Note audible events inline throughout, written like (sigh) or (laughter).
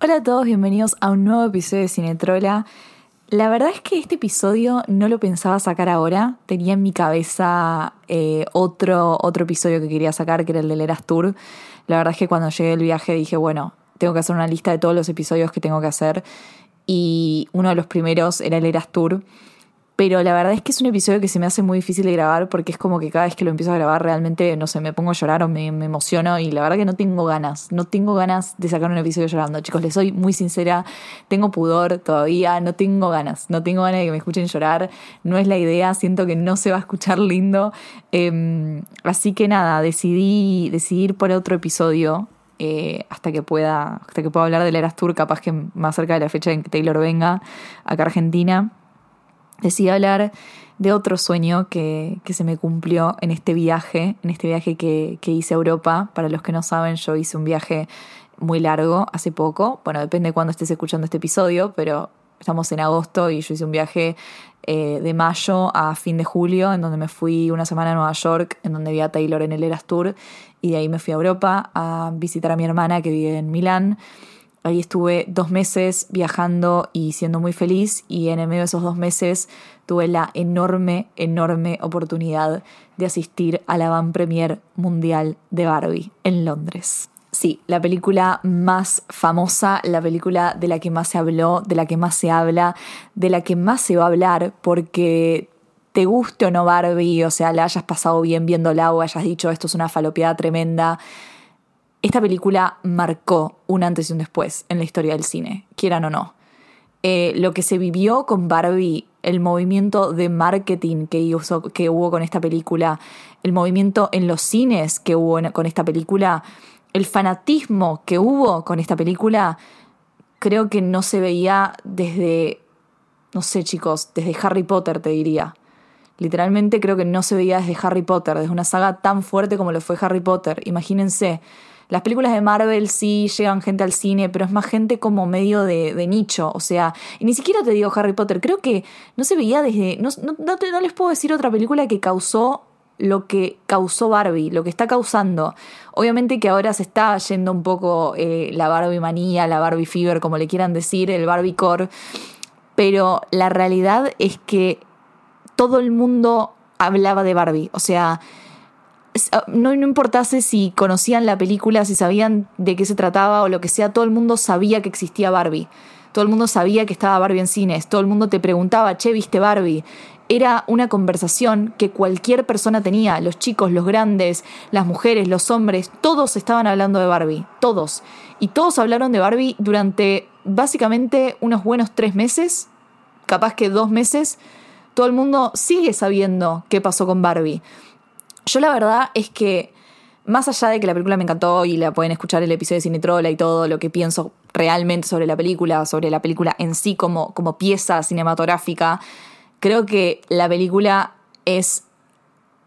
Hola a todos, bienvenidos a un nuevo episodio de Cinetrola. La verdad es que este episodio no lo pensaba sacar ahora. Tenía en mi cabeza eh, otro, otro episodio que quería sacar, que era el del Eras Tour. La verdad es que cuando llegué del viaje dije, bueno, tengo que hacer una lista de todos los episodios que tengo que hacer. Y uno de los primeros era el Eras Tour pero la verdad es que es un episodio que se me hace muy difícil de grabar porque es como que cada vez que lo empiezo a grabar realmente, no sé, me pongo a llorar o me, emociono y la verdad que no tengo ganas, no tengo ganas de sacar un episodio llorando. Chicos, les soy muy sincera, tengo pudor todavía, no tengo ganas, no tengo ganas de que me escuchen llorar, no es la idea, siento que no se va a escuchar lindo. Em, así que nada, decidí, decidí ir por otro episodio. Eh, hasta que pueda hasta que pueda hablar del Eras Tour capaz que más cerca de la fecha en que Taylor venga acá a Argentina decidí hablar de otro sueño que, se me cumplió en este viaje, en este viaje que, hice a Europa. Para los que no saben, yo hice un viaje muy largo hace poco. Bueno, depende de cuándo estés escuchando este episodio, pero estamos en agosto y yo hice un viaje eh, de mayo a fin de julio, en donde me fui una semana a Nueva York, en donde vi a Taylor en el Eras Tour, y de ahí me fui a Europa a visitar a mi hermana que vive en Milán. Ahí estuve dos meses viajando y siendo muy feliz y en el medio de esos dos meses tuve la enorme, enorme oportunidad de asistir a la van premier mundial de Barbie en Londres. Sí, la película más famosa, la película de la que más se habló, de la que más se habla, de la que más se va a hablar porque te guste o no Barbie, o sea, la hayas pasado bien viéndola o hayas dicho esto es una falopeada tremenda, esta película marcó un antes y un después en la historia del cine, quieran o no. Eh, lo que se vivió con Barbie, el movimiento de marketing que, que hubo con esta película, el movimiento en los cines que hubo con esta película, el fanatismo que hubo con esta película, creo que no se veía desde, no sé chicos, desde Harry Potter te diría. Literalmente creo que no se veía desde Harry Potter, desde una saga tan fuerte como lo fue Harry Potter. Imagínense las películas de Marvel sí llegan gente al cine, pero es más gente como medio de, nicho. O sea, y ni siquiera te digo Harry Potter, creo que no se veía desde. No, no, les puedo decir otra película que causó lo que causó Barbie, lo que está causando. Obviamente que ahora se está yendo un poco eh, la Barbie manía, la Barbie fever, como le quieran decir, el Barbie core, pero la realidad es que todo el mundo hablaba de Barbie, o sea, no, no importase si conocían la película, si sabían de qué se trataba o lo que sea, todo el mundo sabía que existía Barbie. Todo el mundo sabía que estaba Barbie en cines. Todo el mundo te preguntaba, che, ¿viste Barbie? Era una conversación que cualquier persona tenía, los chicos, los grandes, las mujeres, los hombres, todos estaban hablando de Barbie, todos. Y todos hablaron de Barbie durante básicamente unos buenos tres meses, capaz que dos meses. Todo el mundo sigue sabiendo qué pasó con Barbie. Yo la verdad es que, más allá de que la película me encantó y la pueden escuchar el episodio de Cinetrola y todo lo que pienso realmente sobre la película, sobre la película en sí como, como pieza cinematográfica, creo que la película es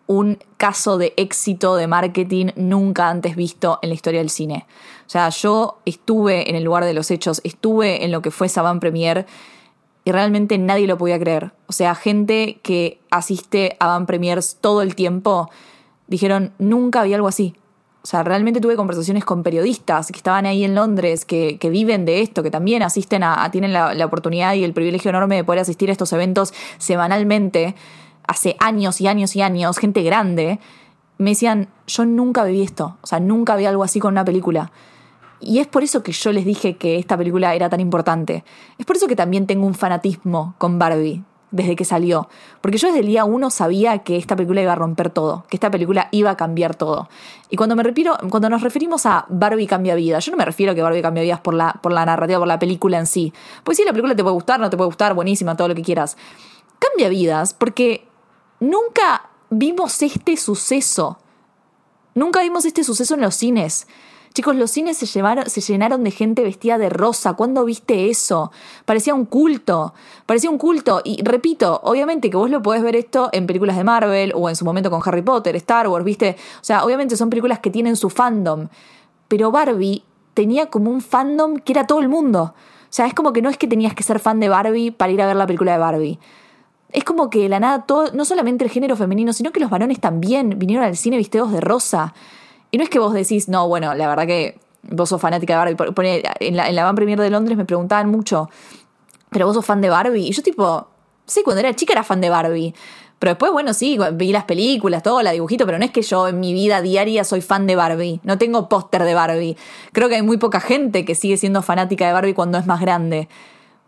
un caso de éxito de marketing nunca antes visto en la historia del cine. O sea, yo estuve en el lugar de los hechos, estuve en lo que fue Saban Premier y realmente nadie lo podía creer. O sea, gente que asiste a Van Premiers todo el tiempo dijeron, nunca había algo así. O sea, realmente tuve conversaciones con periodistas que estaban ahí en Londres, que, viven de esto, que también asisten a, tienen la, la, oportunidad y el privilegio enorme de poder asistir a estos eventos semanalmente, hace años y años y años, gente grande, me decían, yo nunca viví esto, o sea, nunca vi algo así con una película. Y es por eso que yo les dije que esta película era tan importante. Es por eso que también tengo un fanatismo con Barbie desde que salió. Porque yo desde el día uno sabía que esta película iba a romper todo, que esta película iba a cambiar todo. Y cuando, me refiero, cuando nos referimos a Barbie cambia vida, yo no me refiero a que Barbie cambia vidas por la, por la narrativa, por la película en sí. Pues sí, la película te puede gustar, no te puede gustar, buenísima, todo lo que quieras. Cambia vidas porque nunca vimos este suceso. Nunca vimos este suceso en los cines. Chicos, los cines se, se llenaron de gente vestida de rosa. ¿Cuándo viste eso? Parecía un culto. Parecía un culto. Y repito, obviamente que vos lo podés ver esto en películas de Marvel o en su momento con Harry Potter, Star Wars, ¿viste? O sea, obviamente son películas que tienen su fandom. Pero Barbie tenía como un fandom que era todo el mundo. O sea, es como que no es que tenías que ser fan de Barbie para ir a ver la película de Barbie. Es como que la nada, todo, no solamente el género femenino, sino que los varones también vinieron al cine vestidos de rosa. Y no es que vos decís, no, bueno, la verdad que vos sos fanática de Barbie. en, la, en la Van Premier de Londres me preguntaban mucho, ¿pero vos sos fan de Barbie? Y yo tipo, sí, cuando era chica era fan de Barbie. Pero después, bueno, sí, vi las películas, todo, la dibujito, pero no es que yo en mi vida diaria soy fan de Barbie. No tengo póster de Barbie. Creo que hay muy poca gente que sigue siendo fanática de Barbie cuando es más grande.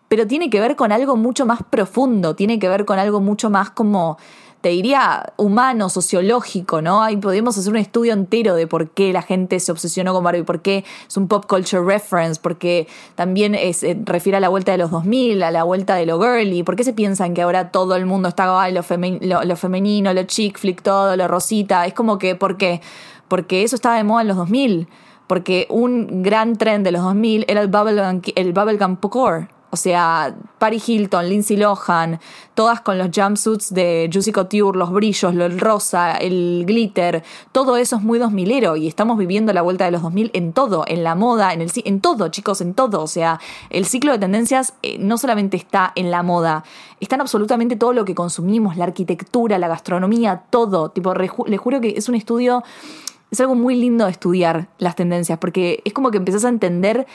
Pero tiene que ver con algo mucho más profundo, tiene que ver con algo mucho más como te diría, humano, sociológico, ¿no? Ahí podemos hacer un estudio entero de por qué la gente se obsesionó con Barbie, por qué es un pop culture reference, porque también es, eh, refiere a la vuelta de los 2000, a la vuelta de lo girly, por qué se piensan que ahora todo el mundo está, ay, lo, lo, femenino, lo chick flick, todo, lo rosita, es como que, ¿por qué? Porque eso estaba de moda en los 2000, porque un gran trend de los 2000 era el bubblegum, el bubblegum core, o sea, Paris Hilton, Lindsay Lohan, todas con los jumpsuits de Juicy Couture, los brillos, el rosa, el glitter, todo eso es muy 2000ero y estamos viviendo la vuelta de los 2000 en todo, en la moda, en el en todo, chicos, en todo, o sea, el ciclo de tendencias eh, no solamente está en la moda, está en absolutamente todo lo que consumimos, la arquitectura, la gastronomía, todo, tipo, les juro que es un estudio es algo muy lindo de estudiar las tendencias, porque es como que empezás a entender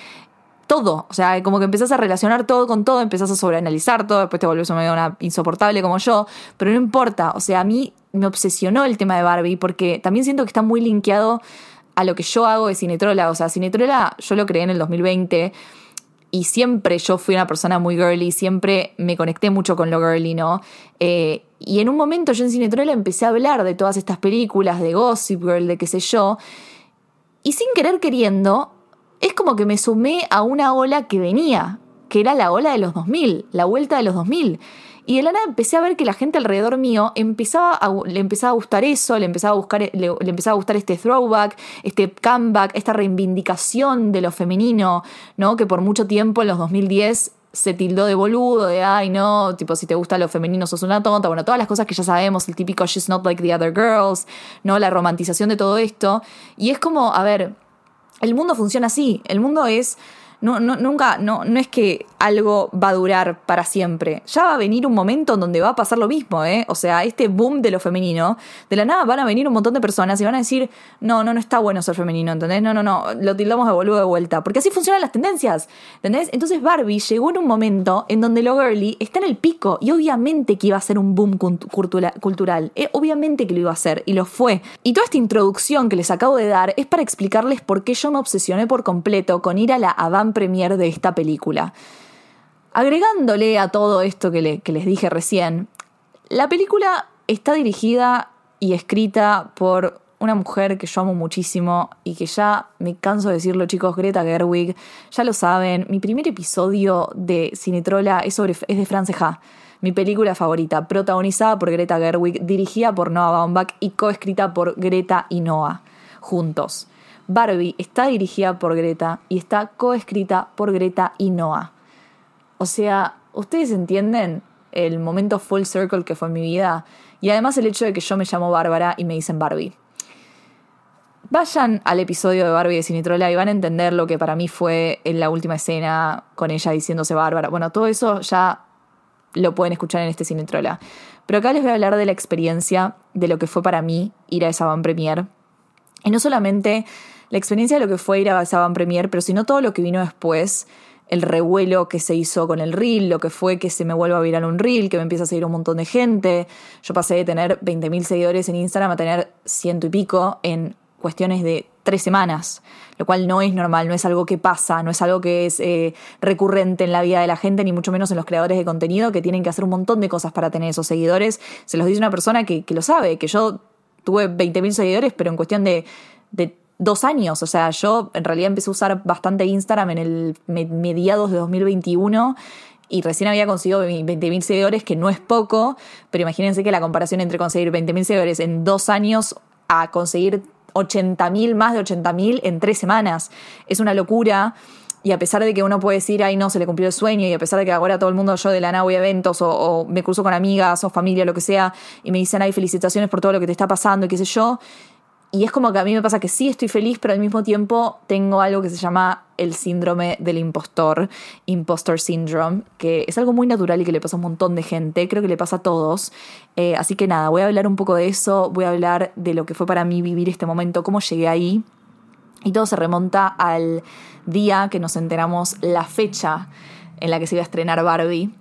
todo. O sea, como que empezás a relacionar todo con todo, empezás a sobreanalizar todo, después te volvés una insoportable como yo, pero no importa. O sea, a mí me obsesionó el tema de Barbie porque también siento que está muy linkeado a lo que yo hago de Cinetrola. O sea, Cinetrola yo lo creé en el 2020 y siempre yo fui una persona muy girly, siempre me conecté mucho con lo girly, ¿no? Eh, y en un momento yo en Cinetrola empecé a hablar de todas estas películas, de Gossip Girl, de qué sé yo, y sin querer queriendo es como que me sumé a una ola que venía, que era la ola de los 2000, la vuelta de los 2000. Y de la nada empecé a ver que la gente alrededor mío empezaba le empezaba a gustar eso, le empezaba a, buscar, le, empezaba a gustar este throwback, este comeback, esta reivindicación de lo femenino, ¿no? Que por mucho tiempo en los 2010 se tildó de boludo, de ay no, tipo si te gusta lo femenino sos una tonta, bueno, todas las cosas que ya sabemos, el típico she's not like the other girls, ¿no? La romantización de todo esto. Y es como, a ver, el mundo funciona así. El mundo es no, no, nunca, no, no es que algo va a durar para siempre. Ya va a venir un momento en donde va a pasar lo mismo, ¿eh? O sea, este boom de lo femenino, de la nada van a venir un montón de personas y van a decir, no, no, no está bueno ser femenino, ¿entendés? No, no, no, lo tildamos de boludo de vuelta. Porque así funcionan las tendencias, ¿entendés? Entonces Barbie llegó en un momento en donde lo girly está en el pico y obviamente que iba a ser un boom cultural. Eh, obviamente que lo iba a hacer y lo fue. Y toda esta introducción que les acabo de dar es para explicarles por qué yo me obsesioné por completo con ir a la Avant premier de esta película. Agregándole a todo esto que, les dije recién, la película está dirigida y escrita por una mujer que yo amo muchísimo y que ya me canso de decirlo, chicos, Greta Gerwig, ya lo saben, mi primer episodio de Cinetrola es, sobre, es de Franceja, mi película favorita, protagonizada por Greta Gerwig, dirigida por Noah Baumbach y coescrita por Greta y Noah, juntos. Barbie está dirigida por Greta y está coescrita por Greta y Noah. O sea, ¿ustedes entienden el momento full circle que fue mi vida? Y además el hecho de que yo me llamo Bárbara y me dicen Barbie. Vayan al episodio de Barbie de Cinitrola y van a entender lo que para mí fue en la última escena con ella diciéndose Bárbara. Bueno, todo eso ya lo pueden escuchar en este Cinitrola. Pero acá les voy a hablar de la experiencia de lo que fue para mí ir a esa van premier. Y no solamente la experiencia de lo que fue ir a Saban Premier, pero sino todo lo que vino después, el revuelo que se hizo con el reel, lo que fue que se me vuelva a virar un reel, que me empieza a seguir un montón de gente. Yo pasé de tener 20.000 seguidores en Instagram a tener ciento y pico en cuestiones de tres semanas, lo cual no es normal, no es algo que pasa, no es algo que es eh, recurrente en la vida de la gente, ni mucho menos en los creadores de contenido que tienen que hacer un montón de cosas para tener esos seguidores. Se los dice una persona que, lo sabe, que yo tuve 20.000 seguidores, pero en cuestión de dos años. O sea, yo en realidad empecé a usar bastante Instagram en el mediados de 2021 y recién había conseguido 20.000 seguidores, que no es poco, pero imagínense que la comparación entre conseguir 20.000 seguidores en dos años a conseguir 80.000, más de 80.000 en tres semanas, es una locura. Y a pesar de que uno puede decir, ay, no, se le cumplió el sueño, y a pesar de que ahora todo el mundo, yo de la nada voy a eventos, o, o me cruzo con amigas, o familia, lo que sea, y me dicen, ay, felicitaciones por todo lo que te está pasando, y qué sé yo, y es como que a mí me pasa que sí estoy feliz, pero al mismo tiempo tengo algo que se llama el síndrome del impostor, impostor syndrome, que es algo muy natural y que le pasa a un montón de gente, creo que le pasa a todos. Eh, así que nada, voy a hablar un poco de eso, voy a hablar de lo que fue para mí vivir este momento, cómo llegué ahí. Y todo se remonta al día que nos enteramos la fecha en la que se iba a estrenar Barbie.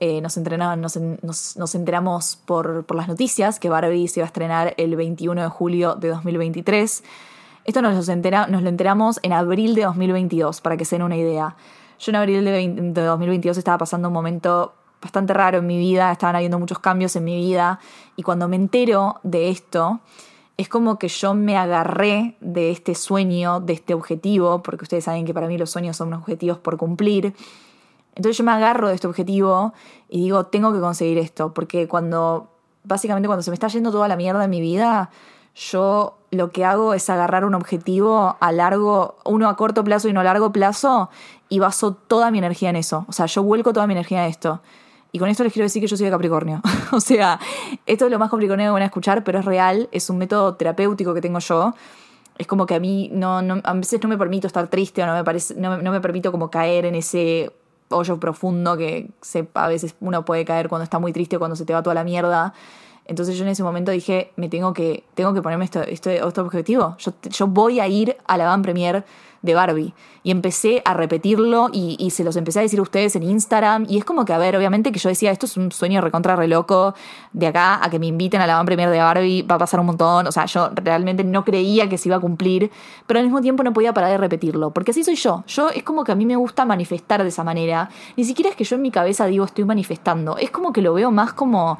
Eh, nos, nos, enteramos por, por, las noticias que Barbie se iba a estrenar el 21 de julio de 2023. Esto nos entera, nos lo enteramos en abril de 2022, para que se den una idea. Yo en abril de, 2022 estaba pasando un momento bastante raro en mi vida, estaban habiendo muchos cambios en mi vida y cuando me entero de esto, es como que yo me agarré de este sueño, de este objetivo, porque ustedes saben que para mí los sueños son objetivos por cumplir. Entonces yo me agarro de este objetivo y digo, tengo que conseguir esto, porque cuando, básicamente cuando se me está yendo toda la mierda en mi vida, yo lo que hago es agarrar un objetivo a largo, uno a corto plazo y uno a largo plazo, y baso toda mi energía en eso. O sea, yo vuelco toda mi energía en esto. Y con esto les quiero decir que yo soy de Capricornio. (laughs) o sea, esto es lo más Capricornio que van a escuchar, pero es real, es un método terapéutico que tengo yo. Es como que a mí no, no a veces no me permito estar triste o no me, parece, no, no me permito como caer en ese hoyo profundo que se, a veces uno puede caer cuando está muy triste o cuando se te va toda la mierda. Entonces yo en ese momento dije, me tengo que, tengo que ponerme esto, esto, este objetivo. Yo, yo voy a ir a la van premier de Barbie. Y empecé a repetirlo y, se los empecé a decir a ustedes en Instagram. Y es como que, a ver, obviamente que yo decía, esto es un sueño recontra re loco. De acá a que me inviten a la van premier de Barbie va a pasar un montón. O sea, yo realmente no creía que se iba a cumplir. Pero al mismo tiempo no podía parar de repetirlo. Porque así soy yo. Yo es como que a mí me gusta manifestar de esa manera. Ni siquiera es que yo en mi cabeza digo estoy manifestando. Es como que lo veo más como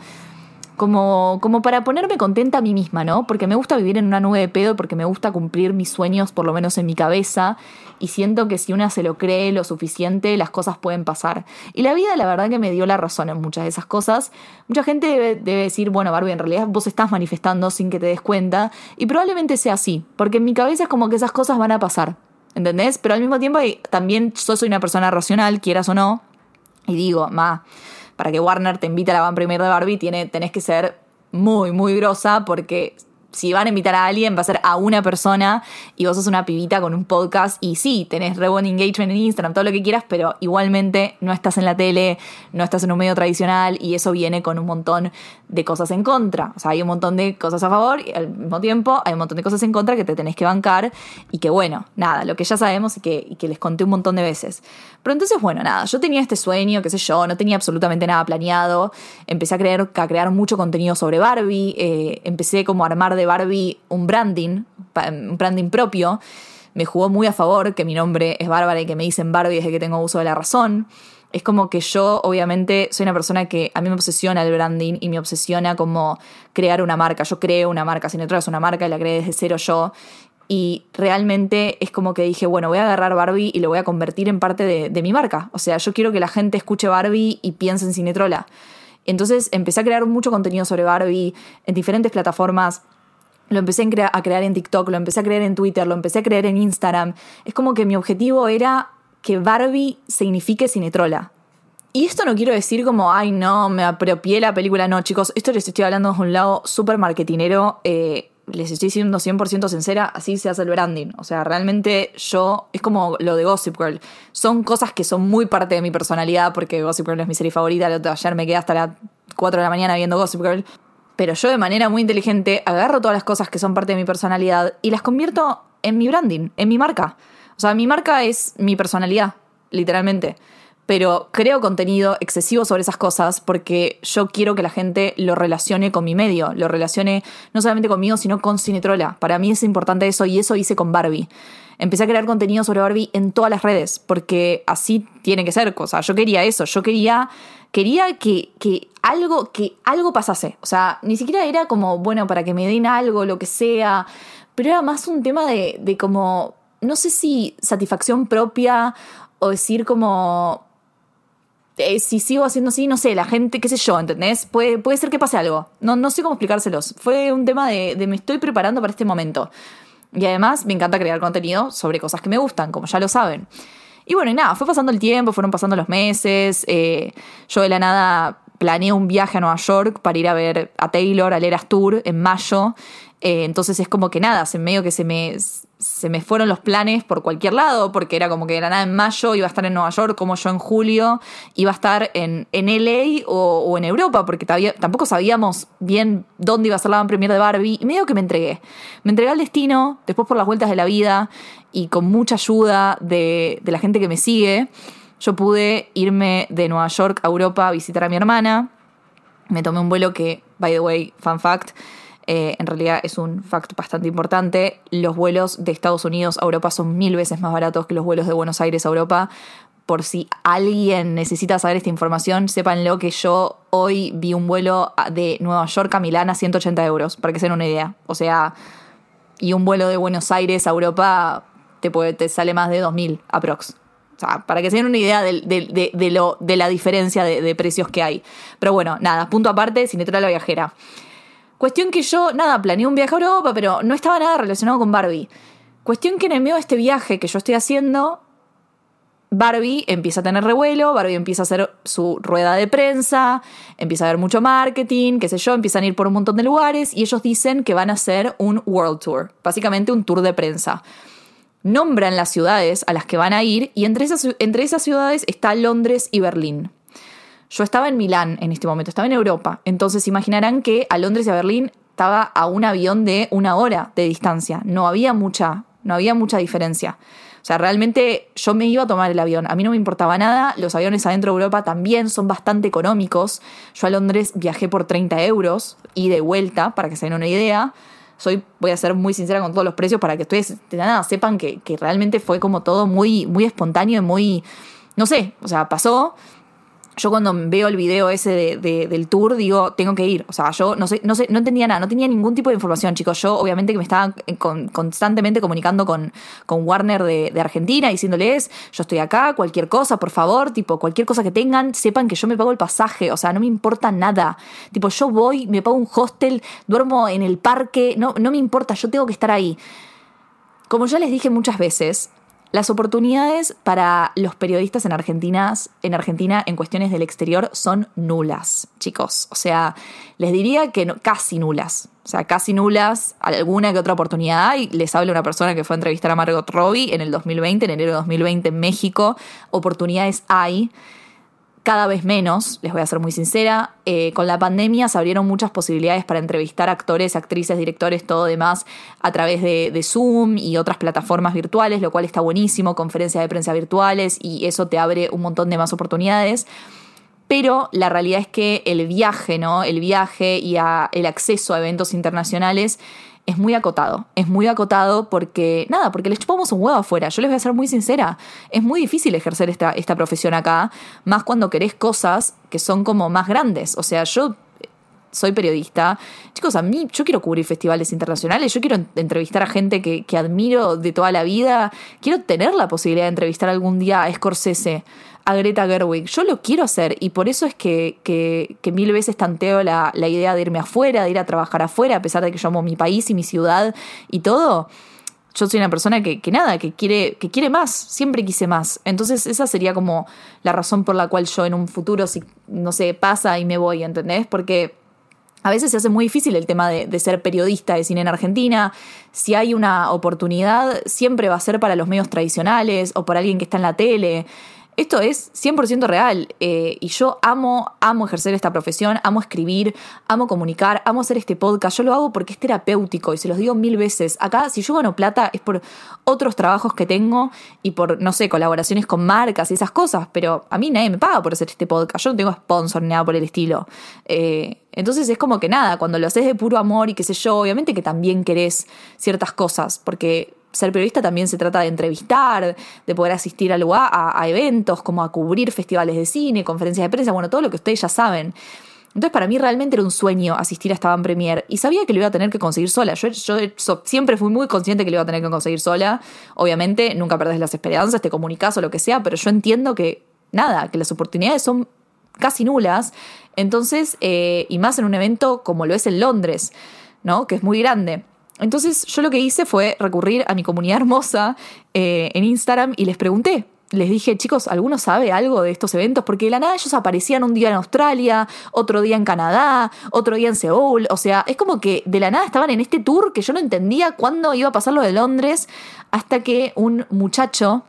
como, como para ponerme contenta a mí misma, ¿no? Porque me gusta vivir en una nube de pedo, porque me gusta cumplir mis sueños, por lo menos en mi cabeza, y siento que si una se lo cree lo suficiente, las cosas pueden pasar. Y la vida, la verdad, que me dio la razón en muchas de esas cosas. Mucha gente debe, debe decir, bueno, Barbie, en realidad vos estás manifestando sin que te des cuenta, y probablemente sea así, porque en mi cabeza es como que esas cosas van a pasar, ¿entendés? Pero al mismo tiempo también yo soy una persona racional, quieras o no, y digo, ma para que Warner te invite a la van premier de Barbie, tiene, tenés que ser muy, muy grosa porque si van a invitar a alguien, va a ser a una persona y vos sos una pibita con un podcast y sí, tenés re engagement en Instagram, todo lo que quieras, pero igualmente no estás en la tele, no estás en un medio tradicional y eso viene con un montón de cosas en contra. O sea, hay un montón de cosas a favor y al mismo tiempo hay un montón de cosas en contra que te tenés que bancar y que bueno, nada, lo que ya sabemos y que les conté un montón de veces. Pero entonces, bueno, nada, yo tenía este sueño, qué sé yo, no tenía absolutamente nada planeado, empecé a crear, a crear mucho contenido sobre Barbie, eh, empecé como a armar de Barbie un branding, un branding propio, me jugó muy a favor que mi nombre es Bárbara y que me dicen Barbie desde que tengo uso de la razón. Es como que yo, obviamente, soy una persona que a mí me obsesiona el branding y me obsesiona como crear una marca. Yo creo una marca, Sin es una marca y la creé desde cero yo. Y realmente es como que dije, bueno, voy a agarrar Barbie y lo voy a convertir en parte de, mi marca. O sea, yo quiero que la gente escuche Barbie y piense en Cinetrola. Entonces empecé a crear mucho contenido sobre Barbie en diferentes plataformas. Lo empecé a crear en TikTok, lo empecé a crear en Twitter, lo empecé a crear en Instagram. Es como que mi objetivo era que Barbie signifique Cinetrola. Y esto no quiero decir como, ay, no, me apropié la película. No, chicos, esto les estoy hablando de un lado súper marketinero. Eh, les estoy diciendo 100% sincera, así se hace el branding. O sea, realmente yo, es como lo de Gossip Girl. Son cosas que son muy parte de mi personalidad, porque Gossip Girl es mi serie favorita. Ayer me quedé hasta las 4 de la mañana viendo Gossip Girl. Pero yo de manera muy inteligente agarro todas las cosas que son parte de mi personalidad y las convierto en mi branding, en mi marca. O sea, mi marca es mi personalidad, literalmente pero creo contenido excesivo sobre esas cosas porque yo quiero que la gente lo relacione con mi medio, lo relacione no solamente conmigo, sino con Cinetrola. Para mí es importante eso y eso hice con Barbie. Empecé a crear contenido sobre Barbie en todas las redes porque así tiene que ser. cosa. yo quería eso, yo quería, quería que, que, algo, que algo pasase. O sea, ni siquiera era como, bueno, para que me den algo, lo que sea, pero era más un tema de, de como, no sé si satisfacción propia o decir como eh, si sigo haciendo así, no sé, la gente, qué sé yo, ¿entendés? Puede, puede ser que pase algo. No, no sé cómo explicárselos. Fue un tema de, me estoy preparando para este momento. Y además me encanta crear contenido sobre cosas que me gustan, como ya lo saben. Y bueno, y nada, fue pasando el tiempo, fueron pasando los meses. Eh, yo de la nada planeé un viaje a Nueva York para ir a ver a Taylor, al Eras Tour en mayo. Eh, entonces es como que nada, se medio que se me, se me fueron los planes por cualquier lado, porque era como que era nada en mayo, iba a estar en Nueva York, como yo en julio, iba a estar en, en LA o, en Europa, porque tampoco sabíamos bien dónde iba a ser la premiere de Barbie, y medio que me entregué. Me entregué al destino, después por las vueltas de la vida, y con mucha ayuda de, de la gente que me sigue, yo pude irme de Nueva York a Europa a visitar a mi hermana. Me tomé un vuelo que, by the way, fun fact, eh, en realidad es un facto bastante importante. Los vuelos de Estados Unidos a Europa son mil veces más baratos que los vuelos de Buenos Aires a Europa. Por si alguien necesita saber esta información, sépanlo que yo hoy vi un vuelo de Nueva York a Milán a 180 euros, para que se den una idea. O sea, y un vuelo de Buenos Aires a Europa te, puede, te sale más de 2000 aprox. O sea, para que se den una idea de, lo, de la diferencia de, precios que hay. Pero bueno, nada, punto aparte, sin entrar a la viajera. Cuestión que yo, nada, planeé un viaje a Europa, pero no estaba nada relacionado con Barbie. Cuestión que en el medio de este viaje que yo estoy haciendo, Barbie empieza a tener revuelo, Barbie empieza a hacer su rueda de prensa, empieza a haber mucho marketing, qué sé yo, empiezan a ir por un montón de lugares y ellos dicen que van a hacer un World Tour, básicamente un tour de prensa. Nombran las ciudades a las que van a ir y entre esas, entre esas ciudades está Londres y Berlín. Yo estaba en Milán en este momento, estaba en Europa. Entonces imaginarán que a Londres y a Berlín estaba a un avión de una hora de distancia. No había mucha, no había mucha diferencia. O sea, realmente yo me iba a tomar el avión. A mí no me importaba nada. Los aviones adentro de Europa también son bastante económicos. Yo a Londres viajé por 30 euros y de vuelta, para que se den una idea. Soy, voy a ser muy sincera con todos los precios para que ustedes de nada sepan que, que realmente fue como todo muy, muy espontáneo y muy, no sé, o sea, pasó yo cuando veo el video ese de, del tour digo, tengo que ir. O sea, yo no sé, no sé, no entendía nada, no tenía ningún tipo de información, chicos. Yo, obviamente, que me estaba constantemente comunicando con, con Warner de, de, Argentina, diciéndoles, yo estoy acá, cualquier cosa, por favor, tipo, cualquier cosa que tengan, sepan que yo me pago el pasaje. O sea, no me importa nada. Tipo, yo voy, me pago un hostel, duermo en el parque, no, no me importa, yo tengo que estar ahí. Como ya les dije muchas veces, las oportunidades para los periodistas en Argentina, en Argentina en cuestiones del exterior son nulas, chicos. O sea, les diría que casi nulas. O sea, casi nulas, alguna que otra oportunidad hay. Les habla una persona que fue a entrevistar a Margot Robbie en el 2020, en enero de 2020 en México. Oportunidades hay cada vez menos, les voy a ser muy sincera. Eh, con la pandemia se abrieron muchas posibilidades para entrevistar actores, actrices, directores, todo demás a través de, de, Zoom y otras plataformas virtuales, lo cual está buenísimo, conferencias de prensa virtuales y eso te abre un montón de más oportunidades. Pero la realidad es que el viaje, ¿no? El viaje y el acceso a eventos internacionales es muy acotado. Es muy acotado porque, nada, porque les chupamos un huevo afuera. Yo les voy a ser muy sincera. Es muy difícil ejercer esta, esta profesión acá, más cuando querés cosas que son como más grandes. O sea, yo soy periodista. Chicos, a mí yo quiero cubrir festivales internacionales, yo quiero entrevistar a gente que, que, admiro de toda la vida, quiero tener la posibilidad de entrevistar algún día a Scorsese, a Greta Gerwig. Yo lo quiero hacer y por eso es que, que, mil veces tanteo la, la, idea de irme afuera, de ir a trabajar afuera, a pesar de que yo amo mi país y mi ciudad y todo. Yo soy una persona que, que nada, que quiere, que quiere más, siempre quise más. Entonces esa sería como la razón por la cual yo en un futuro, si no sé, pasa y me voy, ¿entendés? Porque a veces se hace muy difícil el tema de, de, ser periodista de cine en Argentina. Si hay una oportunidad, siempre va a ser para los medios tradicionales o por alguien que está en la tele. Esto es 100% real eh, y yo amo, amo ejercer esta profesión, amo escribir, amo comunicar, amo hacer este podcast. Yo lo hago porque es terapéutico y se los digo mil veces. Acá, si yo gano plata es por otros trabajos que tengo y por, no sé, colaboraciones con marcas y esas cosas, pero a mí nadie me paga por hacer este podcast. Yo no tengo sponsor ni nada por el estilo. Eh, entonces es como que nada, cuando lo haces de puro amor y qué sé yo, obviamente que también querés ciertas cosas, porque ser periodista también se trata de entrevistar, de poder asistir a, lugar, a, eventos, como a cubrir festivales de cine, conferencias de prensa, bueno, todo lo que ustedes ya saben. Entonces para mí realmente era un sueño asistir a esta Van Premier y sabía que lo iba a tener que conseguir sola. Yo, siempre fui muy consciente que lo iba a tener que conseguir sola. Obviamente nunca perdés las esperanzas, te comunicas o lo que sea, pero yo entiendo que nada, que las oportunidades son casi nulas. Entonces, eh, y más en un evento como lo es en Londres, ¿no? Que es muy grande. Entonces yo lo que hice fue recurrir a mi comunidad hermosa eh, en Instagram y les pregunté, les dije, chicos, ¿alguno sabe algo de estos eventos? Porque de la nada ellos aparecían un día en Australia, otro día en Canadá, otro día en Seúl. O sea, es como que de la nada estaban en este tour que yo no entendía cuándo iba a pasar lo de Londres, hasta que un muchacho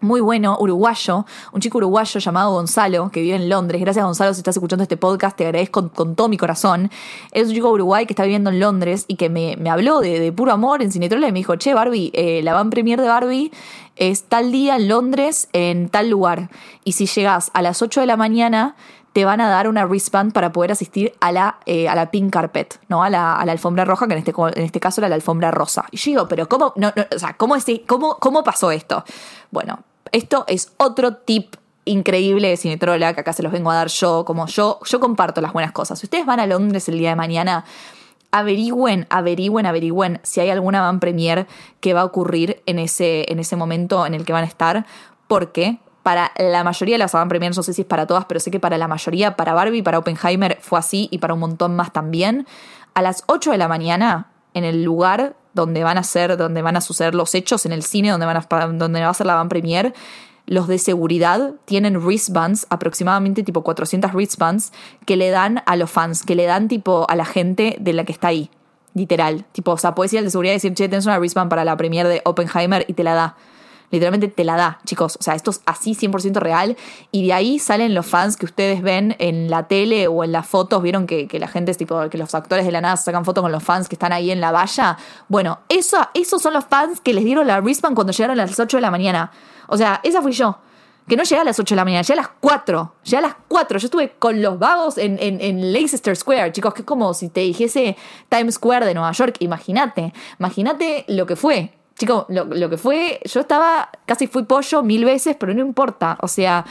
muy bueno, uruguayo, un chico uruguayo llamado Gonzalo, que vive en Londres. Gracias Gonzalo, si estás escuchando este podcast, te agradezco con, todo mi corazón. Es un chico uruguay que está viviendo en Londres y que me, habló de, puro amor en Cinetrola y me dijo, che, Barbie, eh, la van premier de Barbie es tal día en Londres, en tal lugar. Y si llegas a las 8 de la mañana, te van a dar una wristband para poder asistir a la, eh, a la pink carpet, ¿no? A la, alfombra roja, que en este, en este caso era la alfombra rosa. Y yo digo, pero ¿cómo, no, o sea, ¿cómo, es, cómo, ¿cómo pasó esto? Bueno, esto es otro tip increíble de Cinetrola que acá se los vengo a dar yo, como yo, yo comparto las buenas cosas. Si ustedes van a Londres el día de mañana, averigüen, averigüen, averigüen si hay alguna van premier que va a ocurrir en ese, en ese momento en el que van a estar, porque para la mayoría de las van premier, no sé si es para todas, pero sé que para la mayoría, para Barbie, para Oppenheimer fue así y para un montón más también, a las 8 de la mañana, en el lugar donde van a ser, donde van a suceder los hechos en el cine, donde, van a, donde va a ser la van premier, los de seguridad tienen wristbands, aproximadamente tipo 400 wristbands, que le dan a los fans, que le dan tipo a la gente de la que está ahí. Literal. Tipo, o sea, puedes ir al de seguridad y decir, che, tienes una wristband para la premier de Oppenheimer y te la da. Literalmente te la da, chicos. O sea, esto es así 100% real. Y de ahí salen los fans que ustedes ven en la tele o en las fotos. Vieron que, la gente es tipo, que los actores de la nada sacan fotos con los fans que están ahí en la valla. Bueno, eso, esos son los fans que les dieron la wristband cuando llegaron a las 8 de la mañana. O sea, esa fui yo. Que no llegué a las 8 de la mañana, llegué a las 4. Llegué a las 4. Yo estuve con los vagos en, en, Leicester Square, chicos, que es como si te dijese Times Square de Nueva York. Imagínate, imagínate lo que fue. Chicos, lo, que fue, yo estaba, casi fui pollo mil veces, pero no importa. O sea,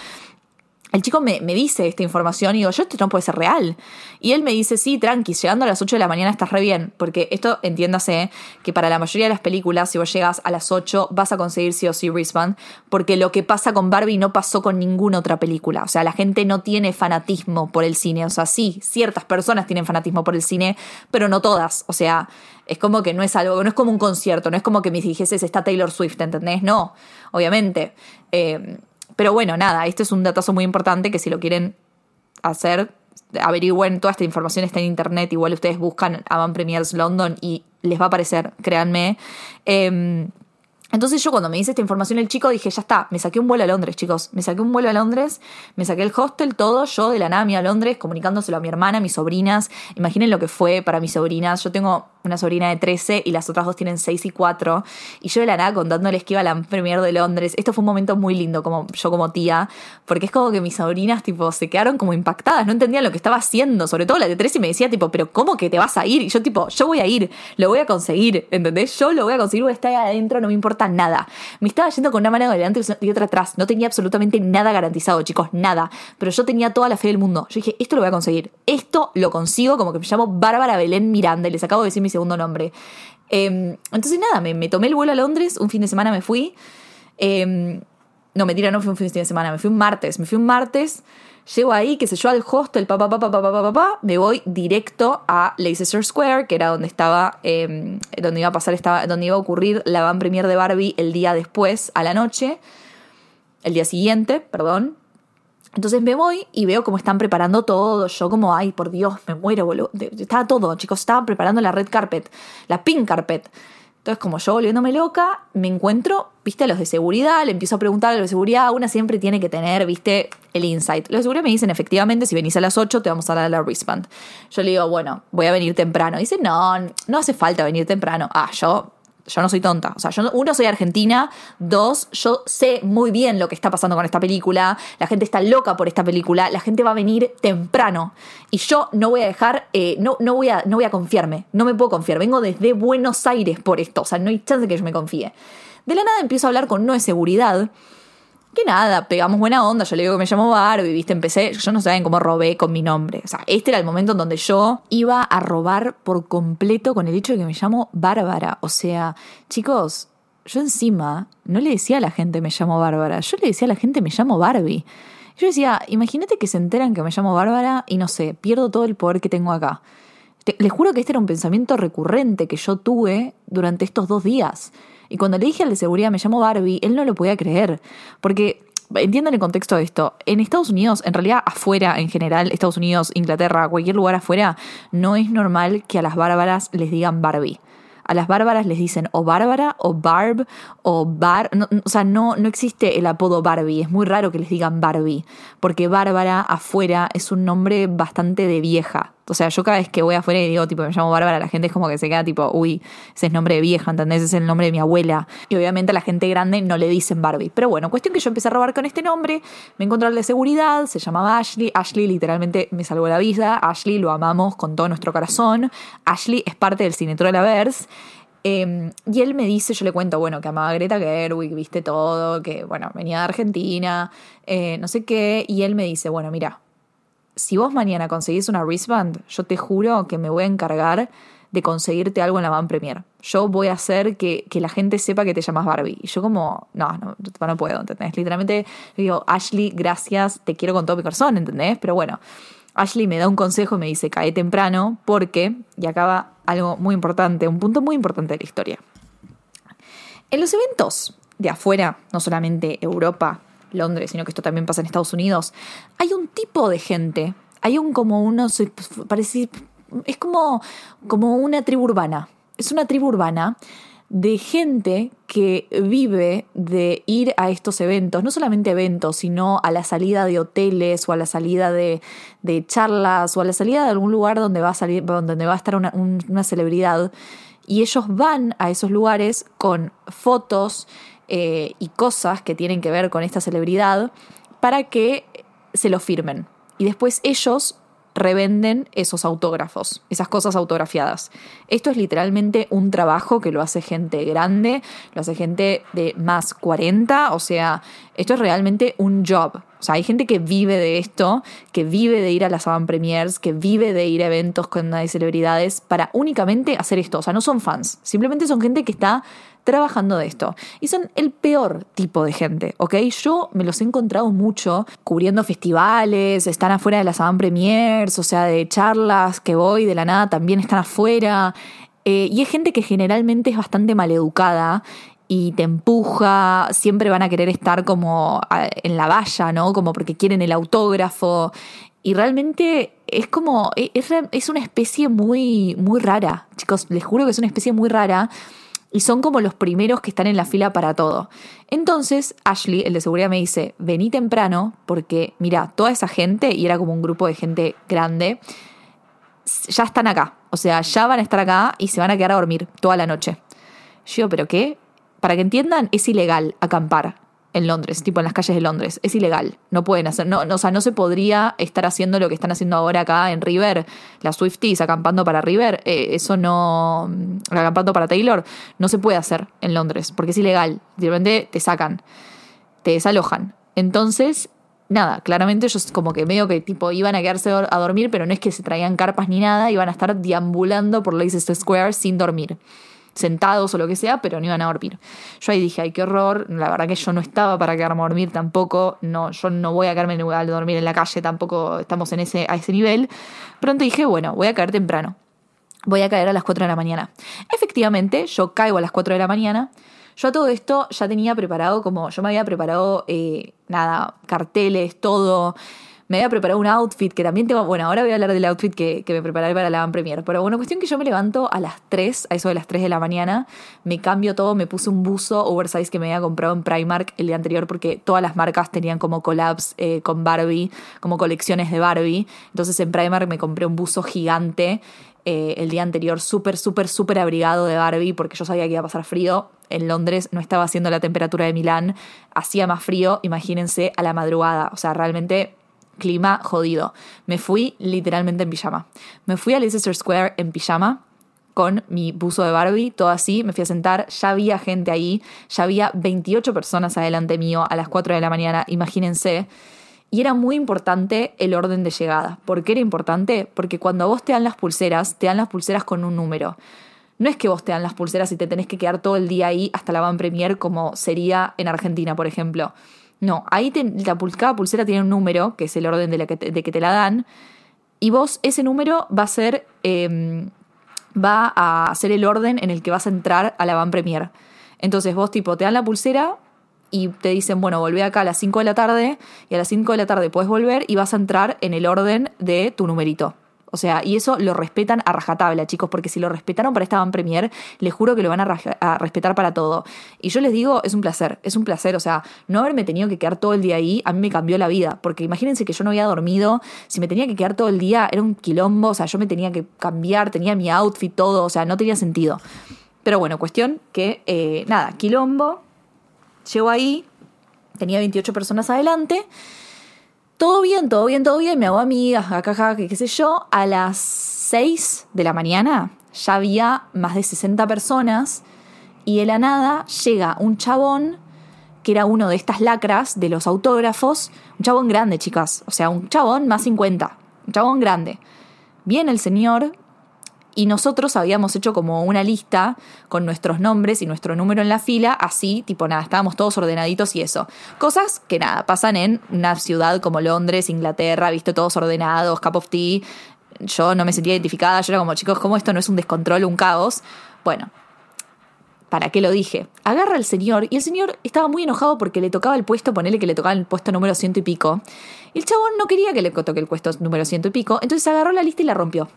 el chico me, dice esta información y digo, yo esto no puede ser real. Y él me dice, sí, tranqui, llegando a las 8 de la mañana estás re bien. Porque esto, entiéndase, que para la mayoría de las películas, si vos llegas a las 8, vas a conseguir sí o sí wristband. Porque lo que pasa con Barbie no pasó con ninguna otra película. O sea, la gente no tiene fanatismo por el cine. O sea, sí, ciertas personas tienen fanatismo por el cine, pero no todas. O sea, es como que no es algo, no es como un concierto, no es como que me dijese está Taylor Swift, ¿entendés? No, obviamente. Eh, pero bueno, nada, este es un datazo muy importante que si lo quieren hacer, averigüen, toda esta información está en internet, igual ustedes buscan Avant Premiers London y les va a aparecer, créanme. Em, entonces yo cuando me dice esta información el chico dije, ya está, me saqué un vuelo a Londres, chicos. Me saqué un vuelo a Londres, me saqué el hostel, todo, yo de la nada me a Londres, comunicándoselo a mi hermana, a mis sobrinas. Imaginen lo que fue para mis sobrinas. Yo tengo una sobrina de 13 y las otras dos tienen 6 y 4. Y yo de la nada contándoles que iba a la premier de Londres. Esto fue un momento muy lindo, como yo como tía, porque es como que mis sobrinas, tipo, se quedaron como impactadas, no entendían lo que estaba haciendo. Sobre todo la de 13 me decía, tipo, pero ¿cómo que te vas a ir? Y yo, tipo, yo voy a ir, lo voy a conseguir, ¿entendés? Yo lo voy a conseguir, voy a estar adentro, no me importa nada. Me estaba yendo con una mano adelante y otra atrás. No tenía absolutamente nada garantizado, chicos, nada. Pero yo tenía toda la fe del mundo. Yo dije, esto lo voy a conseguir. Esto lo consigo, como que me llamo Bárbara Belén Miranda y les acabo de decir mi segundo nombre. Em, entonces nada, me, tomé el vuelo a Londres, un fin de semana me fui. Em, no, mentira, no fue un fin de semana, me fui un martes. Me fui un martes, llego ahí, qué sé yo, al hostel, papá, papá, papá, papá, papá, me voy directo a Leicester Square, que era donde estaba, em, donde iba a pasar, estaba, donde iba a ocurrir la van premier de Barbie el día después, a la noche, el día siguiente, perdón. Entonces me voy y veo cómo están preparando todo. Yo como, ay, por Dios, me muero, boludo. Estaba todo, chicos. Estaban preparando la red carpet, la pink carpet. Entonces, como yo volviéndome loca, me encuentro, viste, a los de seguridad, le empiezo a preguntar a los de seguridad, una siempre tiene que tener, viste, el insight. Los de seguridad me dicen, efectivamente, si venís a las 8 te vamos a dar la wristband. Yo le digo, bueno, voy a venir temprano. Dice, no, no hace falta venir temprano. Ah, yo yo no soy tonta. O sea, yo, uno, soy argentina. Dos, yo sé muy bien lo que está pasando con esta película. La gente está loca por esta película. La gente va a venir temprano. Y yo no voy a dejar, eh, no, no, voy a, no voy a confiarme. No me puedo confiar. Vengo desde Buenos Aires por esto. O sea, no hay chance de que yo me confíe. De la nada empiezo a hablar con uno de seguridad que nada, pegamos buena onda, yo le digo que me llamo Barbie, viste, empecé, yo no saben cómo robé con mi nombre. O sea, este era el momento en donde yo iba a robar por completo con el hecho de que me llamo Bárbara. O sea, chicos, yo encima no le decía a la gente me llamo Bárbara, yo le decía a la gente me llamo Barbie. Yo decía, imagínate que se enteran que me llamo Bárbara y no sé, pierdo todo el poder que tengo acá. Les juro que este era un pensamiento recurrente que yo tuve durante estos dos días. Y cuando le dije al de seguridad, me llamo Barbie, él no lo podía creer. Porque, entiendan el contexto de esto, en Estados Unidos, en realidad afuera en general, Estados Unidos, Inglaterra, cualquier lugar afuera, no es normal que a las bárbaras les digan Barbie. A las bárbaras les dicen o Bárbara o Barb o Bar. o sea, no, no existe el apodo Barbie. Es muy raro que les digan Barbie. Porque Bárbara afuera es un nombre bastante de vieja. O sea, yo cada vez que voy afuera y digo, tipo, me llamo Bárbara, la gente es como que se queda tipo, uy, ese es nombre de vieja, ¿entendés? Ese es el nombre de mi abuela. Y obviamente a la gente grande no le dicen Barbie. Pero bueno, cuestión que yo empecé a robar con este nombre, me encontré al de seguridad, se llamaba Ashley. Ashley literalmente me salvó la vida. Ashley lo amamos con todo nuestro corazón. Ashley es parte del Cinetrolaverse. Eh, y él me dice, yo le cuento, bueno, que amaba a Greta Gerwig, viste todo, que, bueno, venía de Argentina, eh, no sé qué, y él me dice, bueno, mira, si vos mañana conseguís una wristband, yo te juro que me voy a encargar de conseguirte algo en la Van Premier. Yo voy a hacer que, la gente sepa que te llamas Barbie. Y yo como, no, no, no puedo, ¿entendés? Literalmente digo, Ashley, gracias, te quiero con todo mi corazón, ¿entendés? Pero bueno, Ashley me da un consejo y me dice, cae temprano porque, y acaba algo muy importante, un punto muy importante de la historia. En los eventos de afuera, no solamente Europa, Londres, sino que esto también pasa en Estados Unidos, hay un tipo de gente, hay un como unos, parece, es como, como una tribu urbana, es una tribu urbana de gente que vive de ir a estos eventos, no solamente eventos, sino a la salida de hoteles o a la salida de, charlas o a la salida de algún lugar donde va a salir, donde va a estar una, una celebridad. Y ellos van a esos lugares con fotos eh, y cosas que tienen que ver con esta celebridad para que se lo firmen. Y después ellos revenden esos autógrafos, esas cosas autografiadas. Esto es literalmente un trabajo que lo hace gente grande, lo hace gente de más 40, o sea, esto es realmente un job. O sea, hay gente que vive de esto, que vive de ir a las avant premiers, que vive de ir a eventos con celebridades para únicamente hacer esto. O sea, no son fans, simplemente son gente que está trabajando de esto. Y son el peor tipo de gente, ¿ok? Yo me los he encontrado mucho cubriendo festivales, están afuera de las avant premiers, o sea, de charlas que voy de la nada también están afuera. Eh, y es gente que generalmente es bastante maleducada y te empuja, siempre van a querer estar como en la valla, ¿no? Como porque quieren el autógrafo. Y realmente es como, e, es, es una especie muy, muy rara, chicos, les juro que es una especie muy rara y son como los primeros que están en la fila para todo. Entonces, Ashley, el de seguridad, me dice, vení temprano porque, mira, toda esa gente, y era como un grupo de gente grande, ya están acá. O sea, ya van a estar acá y se van a quedar a dormir toda la noche. Yo, ¿pero qué? Para que entiendan, es ilegal acampar en Londres, tipo en las calles de Londres. Es ilegal. No pueden hacer, no, o sea, no se podría estar haciendo lo que están haciendo ahora acá en River, las Swifties acampando para River. Eh, eso no, mm, acampando para Taylor, no se puede hacer en Londres, porque es ilegal. De repente te sacan, te desalojan. Entonces, nada, claramente ellos como que medio que tipo iban a quedarse a dormir, pero no es que se traían carpas ni nada, iban a estar deambulando por Leicester Square sin dormir sentados o lo que sea, pero no iban a dormir. Yo ahí dije, ay, qué horror, la verdad que yo no estaba para quedarme a dormir tampoco, no, yo no voy a quedarme a dormir en la calle, tampoco estamos en ese, a ese nivel. Pronto dije, bueno, voy a caer temprano, voy a caer a las 4 de la mañana. Efectivamente, yo caigo a las 4 de la mañana. Yo a todo esto ya tenía preparado como, yo me había preparado, eh, nada, carteles, todo me había preparado un outfit que también tengo. Bueno, ahora voy a hablar del outfit que, me preparé para la Van Premier. Pero bueno, cuestión que yo me levanto a las 3, a eso de las 3 de la mañana, me cambio todo, me puse un buzo oversize que me había comprado en Primark el día anterior porque todas las marcas tenían como collabs eh, con Barbie, como colecciones de Barbie. Entonces en Primark me compré un buzo gigante. Eh, el día anterior súper, súper, súper abrigado de Barbie porque yo sabía que iba a pasar frío. En Londres no estaba haciendo la temperatura de Milán, hacía más frío, imagínense, a la madrugada. O sea, realmente clima jodido. Me fui literalmente en pijama. Me fui a Leicester Square en pijama con mi buzo de Barbie, todo así, me fui a sentar, ya había gente ahí, ya había 28 personas adelante mío a las 4 de la mañana, imagínense. Y era muy importante el orden de llegada. ¿Por qué era importante? Porque cuando vos te dan las pulseras, te dan las pulseras con un número. No es que vos te dan las pulseras y te tenés que quedar todo el día ahí hasta la van premier como sería en Argentina, por ejemplo. No, ahí la, cada pulsera tiene un número, que es el orden de, la que te, de que te la dan, y vos ese número va a ser, em, va a ser el orden en el que vas a entrar a la Van Premier. Entonces vos tipo te dan la pulsera y te dicen, bueno, volvé acá a las 5 de la tarde y a las 5 de la tarde puedes volver y vas a entrar en el orden de tu numerito. O sea, y eso lo respetan a rajatabla, chicos, porque si lo respetaron para esta Van Premier, les juro que lo van a, respetar para todo. Y yo les digo, es un placer, es un placer. O sea, no haberme tenido que quedar todo el día ahí, a mí me cambió la vida. Porque imagínense que yo no había dormido, si me tenía que quedar todo el día, era un quilombo, o sea, yo me tenía que cambiar, tenía mi outfit, todo, o sea, no tenía sentido. Pero bueno, cuestión que, eh, nada, quilombo, llego ahí, tenía 28 personas adelante todo bien, todo bien, todo bien, me hago amigas, jajaja, qué sé yo. A las 6 de la mañana ya había más de 60 personas y de la nada llega un chabón que era uno de estas lacras de los autógrafos, un chabón grande, chicas, o sea, un chabón más 50, un chabón grande. Viene el señor, y nosotros habíamos hecho como una lista con nuestros nombres y nuestro número en la fila, así, tipo nada, estábamos todos ordenaditos y eso. Cosas que nada, pasan en una ciudad como Londres, Inglaterra, visto todos ordenados, cup of tea. Yo no me sentía identificada, yo era como, chicos, ¿cómo esto no es un descontrol, un caos? Bueno, ¿para qué lo dije? Agarra al señor y el señor estaba muy enojado porque le tocaba el puesto, ponele que le tocaba el puesto número ciento y pico. Y el chabón no quería que le toque el puesto número ciento y pico, entonces agarró la lista y la rompió.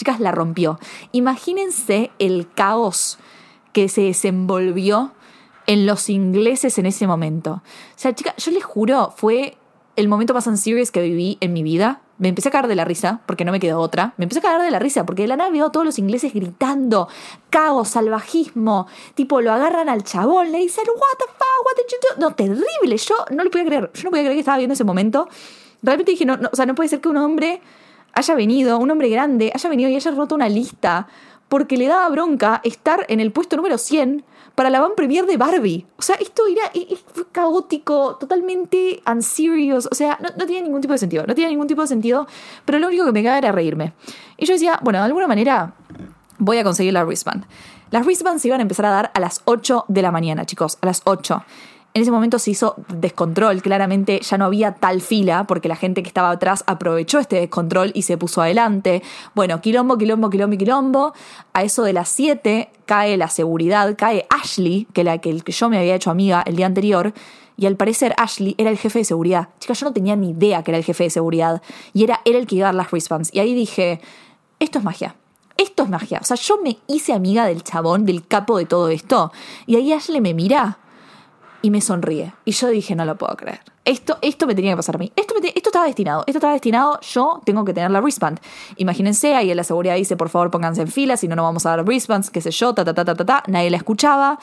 Chicas, la rompió. Imagínense el caos que se desenvolvió en los ingleses en ese momento. O sea, chicas, yo les juro, fue el momento más unserious que viví en mi vida. Me empecé a caer de la risa, porque no me quedó otra. Me empecé a caer de la risa, porque de la nada veo a todos los ingleses gritando, caos, salvajismo. Tipo, lo agarran al chabón, le dicen, what the fuck, what did you? No, terrible. Yo no lo podía creer. Yo no podía creer que estaba viendo ese momento. Realmente dije, no, no, o sea, no puede ser que un hombre haya venido, un hombre grande, haya venido y haya roto una lista porque le daba bronca estar en el puesto número 100 para la van premier de Barbie. O sea, esto era, fue caótico, totalmente unserious. O sea, no, no, tenía ningún tipo de sentido. No tenía ningún tipo de sentido. Pero lo único que me quedaba era reírme. Y yo decía, bueno, de alguna manera voy a conseguir la wristband. Las wristbands se iban a empezar a dar a las 8 de la mañana, chicos. A las 8. En ese momento se hizo descontrol, claramente ya no había tal fila porque la gente que estaba atrás aprovechó este descontrol y se puso adelante. Bueno, quilombo, quilombo, quilombo, quilombo. A eso de las 7 cae la seguridad, cae Ashley, que la que yo me había hecho amiga el día anterior, y al parecer Ashley era el jefe de seguridad. Chicas, yo no tenía ni idea que era el jefe de seguridad y era, el que iba a dar las wristbands. Y ahí dije, esto es magia. Esto es magia. O sea, yo me hice amiga del chabón, del capo de todo esto. Y ahí Ashley me mira y me sonríe. Y yo dije, no lo puedo creer. Esto, esto me tenía que pasar a mí. Esto, esto estaba destinado. Esto estaba destinado. Yo tengo que tener la wristband. Imagínense, ahí en la seguridad dice, por favor, pónganse en fila, si no, no vamos a dar wristbands, qué sé yo, ta, ta, ta, ta, ta, ta. Nadie la escuchaba.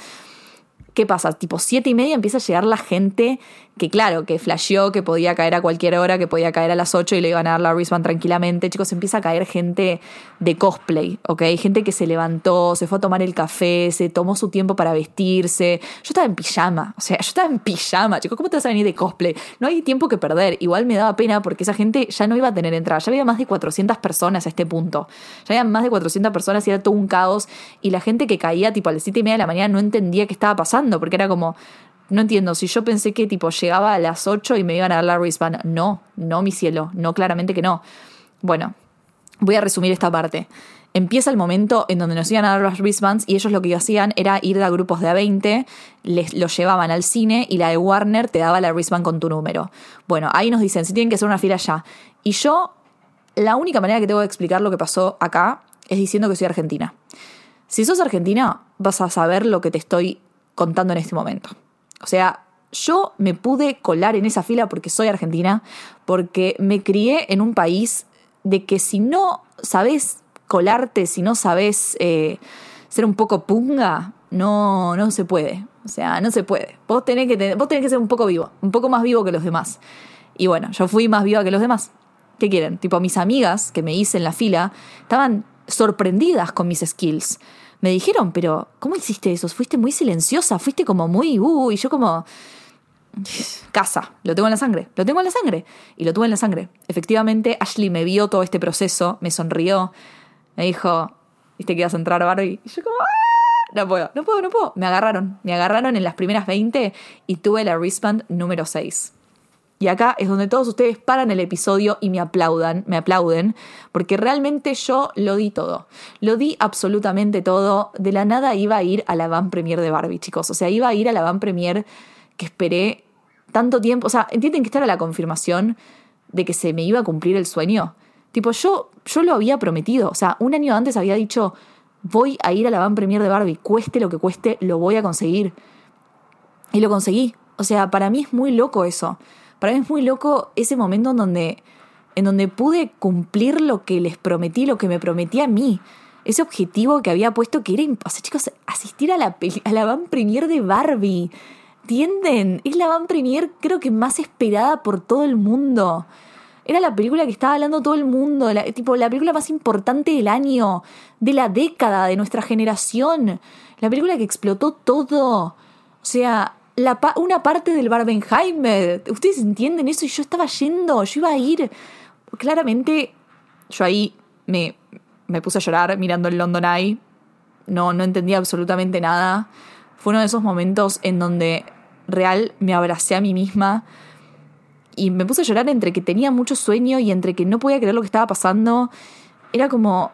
¿Qué pasa? Tipo siete y media empieza a llegar la gente que claro, que flasheó que podía caer a cualquier hora, que podía caer a las 8 y le iban a dar la wristband tranquilamente. Chicos, empieza a caer gente de cosplay, ¿ok? Gente que se levantó, se fue a tomar el café, se tomó su tiempo para vestirse. Yo estaba en pijama, o sea, yo estaba en pijama, chicos, ¿cómo te vas a venir de cosplay? No hay tiempo que perder. Igual me daba pena porque esa gente ya no iba a tener entrada. Ya había más de 400 personas a este punto. Ya había más de 400 personas y era todo un caos. Y la gente que caía tipo a las 7 y media de la mañana no entendía qué estaba pasando porque era como no entiendo, si yo pensé que tipo llegaba a las 8 y me iban a dar la wristband. No, no, mi cielo, no, claramente que no. Bueno, voy a resumir esta parte. Empieza el momento en donde nos iban a dar las wristbands y ellos lo que hacían era ir a grupos de A20, les lo llevaban al cine y la de Warner te daba la wristband con tu número. Bueno, ahí nos dicen, si tienen que hacer una fila ya. Y yo, la única manera que tengo de explicar lo que pasó acá es diciendo que soy argentina. Si sos argentina, vas a saber lo que te estoy contando en este momento. O sea, yo me pude colar en esa fila porque soy argentina, porque me crié en un país de que si no sabes colarte, si no sabes eh, ser un poco punga, no, no se puede. O sea, no se puede. Vos tenés, que vos tenés que ser un poco vivo, un poco más vivo que los demás. Y bueno, yo fui más viva que los demás. ¿Qué quieren? Tipo, mis amigas que me hice en la fila estaban sorprendidas con mis skills me dijeron, pero ¿cómo hiciste eso? Fuiste muy silenciosa, fuiste como muy, uh, y yo como, casa, lo tengo en la sangre, lo tengo en la sangre. Y lo tuve en la sangre. Efectivamente, Ashley me vio todo este proceso, me sonrió, me dijo, viste que ibas a entrar, Barbie. Y yo como, ah, no puedo, no puedo, no puedo. Me agarraron, me agarraron en las primeras 20 y tuve la wristband número 6. Y acá es donde todos ustedes paran el episodio y me aplaudan, me aplauden, porque realmente yo lo di todo. Lo di absolutamente todo. De la nada iba a ir a la van premier de Barbie, chicos. O sea, iba a ir a la van premier que esperé tanto tiempo. O sea, entienden que esta era la confirmación de que se me iba a cumplir el sueño. Tipo, yo, yo lo había prometido. O sea, un año antes había dicho, voy a ir a la van premier de Barbie, cueste lo que cueste, lo voy a conseguir. Y lo conseguí. O sea, para mí es muy loco eso. Para mí es muy loco ese momento en donde, en donde pude cumplir lo que les prometí, lo que me prometí a mí. Ese objetivo que había puesto que era, o sea, chicos, asistir a la, a la van premier de Barbie. ¿Entienden? Es la van premier creo que más esperada por todo el mundo. Era la película que estaba hablando todo el mundo, la, tipo la película más importante del año, de la década, de nuestra generación. La película que explotó todo. O sea, una parte del Barbenheimer. Ustedes entienden eso y yo estaba yendo, yo iba a ir. Claramente, yo ahí me, me puse a llorar mirando el London Eye. No, no entendía absolutamente nada. Fue uno de esos momentos en donde real me abracé a mí misma y me puse a llorar entre que tenía mucho sueño y entre que no podía creer lo que estaba pasando. Era como,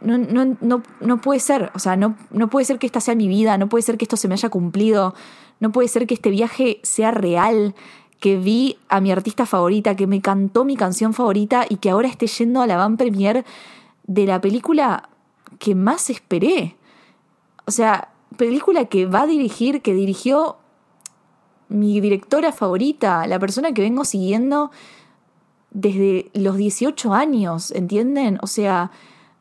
no, no, no, no puede ser, o sea, no, no puede ser que esta sea mi vida, no puede ser que esto se me haya cumplido, no puede ser que este viaje sea real, que vi a mi artista favorita, que me cantó mi canción favorita y que ahora esté yendo a la van premier de la película que más esperé. O sea, película que va a dirigir, que dirigió mi directora favorita, la persona que vengo siguiendo desde los 18 años, ¿entienden? O sea,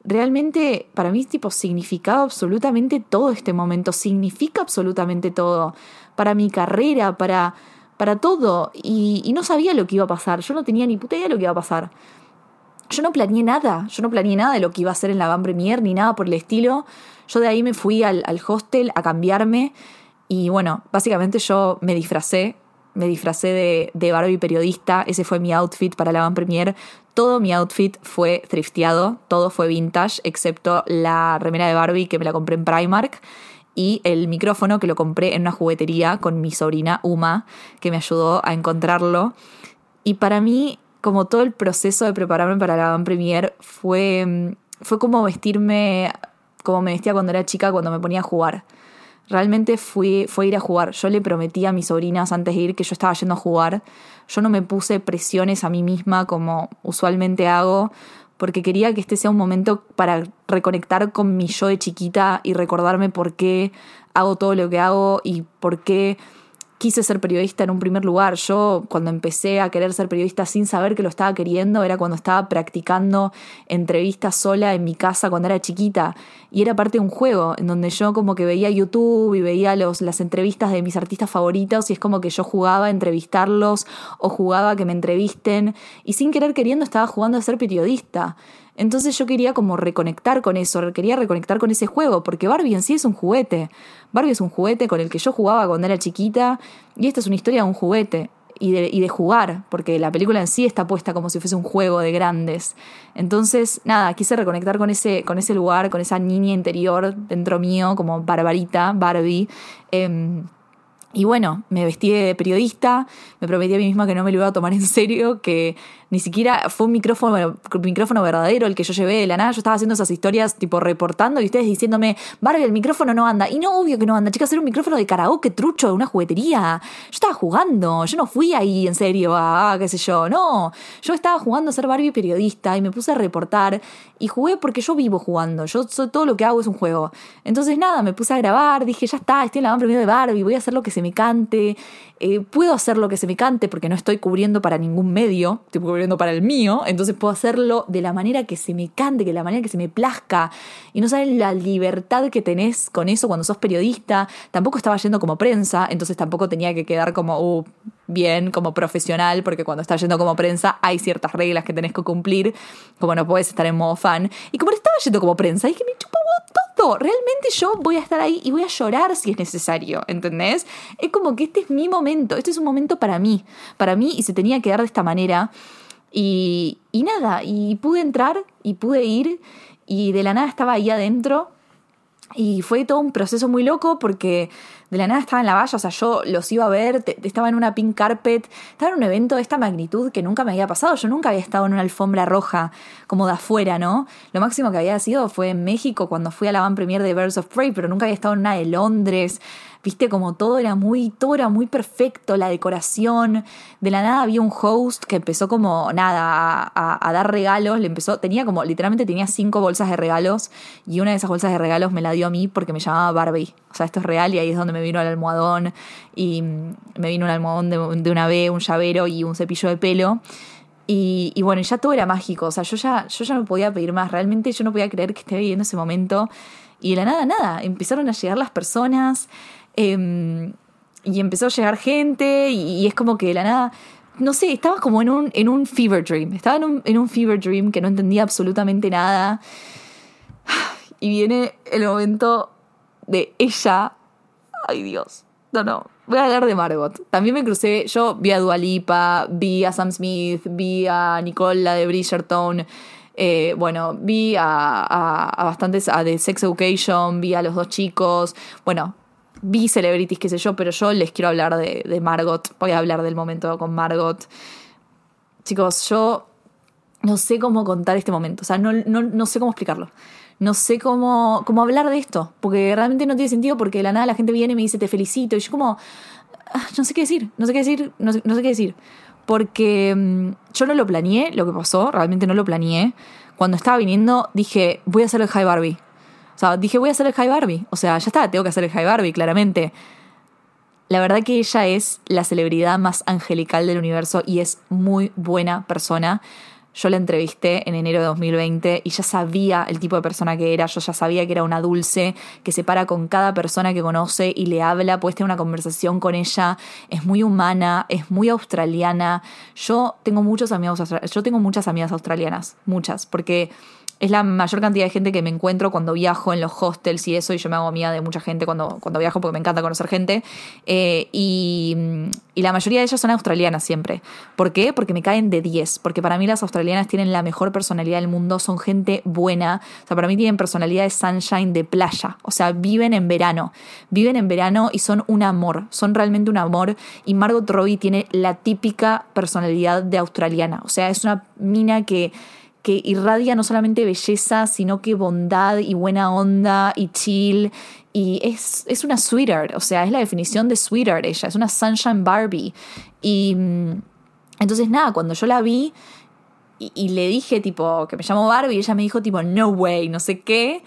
realmente para mí tipo significaba absolutamente todo este momento, significa absolutamente todo, para mi carrera, para, para todo, y, y, no sabía lo que iba a pasar, yo no tenía ni puta idea de lo que iba a pasar. Yo no planeé nada, yo no planeé nada de lo que iba a hacer en la Van Premier, ni nada por el estilo. Yo de ahí me fui al, al hostel a cambiarme. Y bueno, básicamente yo me disfracé, me disfracé de, de Barbie periodista, ese fue mi outfit para la Van Premier. Todo mi outfit fue thrifteado, todo fue vintage, excepto la remera de Barbie que me la compré en Primark y el micrófono que lo compré en una juguetería con mi sobrina Uma, que me ayudó a encontrarlo. Y para mí, como todo el proceso de prepararme para la Van Premier fue, fue como vestirme como me vestía cuando era chica, cuando me ponía a jugar. Realmente fui, fue ir a jugar. Yo le prometí a mis sobrinas antes de ir que yo estaba yendo a jugar. Yo no me puse presiones a mí misma como usualmente hago, porque quería que este sea un momento para reconectar con mi yo de chiquita y recordarme por qué hago todo lo que hago y por qué quise ser periodista en un primer lugar. Yo cuando empecé a querer ser periodista sin saber que lo estaba queriendo era cuando estaba practicando entrevistas sola en mi casa cuando era chiquita y era parte de un juego en donde yo como que veía YouTube y veía los, las entrevistas de mis artistas favoritos y es como que yo jugaba a entrevistarlos o jugaba a que me entrevisten y sin querer queriendo estaba jugando a ser periodista. Entonces yo quería como reconectar con eso, quería reconectar con ese juego, porque Barbie en sí es un juguete. Barbie es un juguete con el que yo jugaba cuando era chiquita y esta es una historia de un juguete y de, y de jugar, porque la película en sí está puesta como si fuese un juego de grandes. Entonces, nada, quise reconectar con ese, con ese lugar, con esa niña interior dentro mío, como Barbarita, Barbie. Em, y bueno, me vestí de periodista, me prometí a mí misma que no me lo iba a tomar en serio, que ni siquiera fue un micrófono, micrófono verdadero el que yo llevé de la nada. Yo estaba haciendo esas historias tipo reportando y ustedes diciéndome, Barbie, el micrófono no anda. Y no, obvio que no anda, chicas, era un micrófono de karaoke trucho de una juguetería. Yo estaba jugando, yo no fui ahí en serio a, qué sé yo, no. Yo estaba jugando a ser Barbie periodista y me puse a reportar y jugué porque yo vivo jugando. Yo todo lo que hago es un juego. Entonces nada, me puse a grabar, dije, ya está, estoy en la van primero de Barbie, voy a hacer lo que se me cante. Eh, puedo hacer lo que se me cante porque no estoy cubriendo para ningún medio, estoy cubriendo para el mío, entonces puedo hacerlo de la manera que se me cante, que de la manera que se me plazca. Y no saben la libertad que tenés con eso cuando sos periodista. Tampoco estaba yendo como prensa, entonces tampoco tenía que quedar como uh, bien, como profesional, porque cuando estás yendo como prensa hay ciertas reglas que tenés que cumplir, como no puedes estar en modo fan. Y como estaba yendo como prensa, dije, me chupo todo. Realmente yo voy a estar ahí y voy a llorar si es necesario, ¿entendés? Es como que este es mi momento, este es un momento para mí, para mí y se tenía que dar de esta manera. Y, y nada, y pude entrar y pude ir y de la nada estaba ahí adentro Y fue todo un proceso muy loco porque de la nada estaba en la valla, o sea, yo los iba a ver, estaba en una pink carpet, estaba en un evento de esta magnitud que nunca me había pasado, yo nunca había estado en una alfombra roja como de afuera, ¿no? Lo máximo que había sido fue en México cuando fui a la van premier de Birds of Prey, pero nunca había estado en una de Londres, viste como todo era muy, todo era muy perfecto, la decoración, de la nada había un host que empezó como nada a, dar regalos, le empezó, tenía como, literalmente tenía cinco bolsas de regalos y una de esas bolsas de regalos me la dio a mí porque me llamaba Barbie, o sea, esto es real y ahí es donde me vino el almohadón y me vino un almohadón de, una B, un llavero y un cepillo de pelo. Y, y, bueno, ya todo era mágico, o sea, yo ya, yo ya no podía pedir más, realmente yo no podía creer que esté viviendo ese momento. Y de la nada, nada, empezaron a llegar las personas, Em, y empezó a llegar gente y, es como que de la nada, no sé, estaba como en un, en un fever dream, estaba en un, en un fever dream que no entendía absolutamente nada. (sighs) Y viene el momento de ella, ay Dios, no, no, voy a hablar de Margot. También me crucé, yo vi a Dualipa, vi a Sam Smith, vi a Nicole, la de Bridgerton. Eh, bueno, vi a, a, a, bastantes, a The Sex Education, vi a los dos chicos. Bueno, vi celebrities, qué sé yo, pero yo les quiero hablar de, Margot. Voy a hablar del momento con Margot. Chicos, yo no sé cómo contar este momento. O sea, no, no, sé cómo explicarlo. No sé cómo, cómo hablar de esto. Porque realmente no tiene sentido porque de la nada la gente viene y me dice te felicito. Y yo como, ah, no sé qué decir, no sé qué decir, no sé, qué decir. Porque mm, yo no lo planeé, lo que pasó, realmente no lo planeé. Cuando estaba viniendo dije, voy a hacer el High Barbie. O sea, dije, voy a hacer el High Barbie. O sea, ya está, tengo que hacer el High Barbie, claramente. La verdad que ella es la celebridad más angelical del universo y es muy buena persona. Yo la entrevisté en enero de 2020 y ya sabía el tipo de persona que era, yo ya sabía que era una dulce, que se para con cada persona que conoce y le habla, puede tener una conversación con ella, es muy humana, es muy australiana. Yo tengo muchos amigos, yo tengo muchas amigas australianas, muchas, porque es la mayor cantidad de gente que me encuentro cuando viajo en los hostels y eso, y yo me hago amiga de mucha gente cuando, cuando viajo porque me encanta conocer gente. Eh, y, la mayoría de ellas son australianas siempre. ¿Por qué? Porque me caen de 10. Porque para mí las australianas tienen la mejor personalidad del mundo, son gente buena. O sea, para mí tienen personalidad de sunshine de playa. O sea, viven en verano. Viven en verano y son un amor. Son realmente un amor. Y Margot Robbie tiene la típica personalidad de australiana. O sea, es una mina que que irradia no solamente belleza, sino que bondad y buena onda y chill. Y es, es una sweetheart, o sea, es la definición de sweetheart ella, es una sunshine Barbie. Y mm, entonces nada, cuando yo la vi y, le dije tipo que me llamo Barbie, ella me dijo tipo, no way, no sé qué.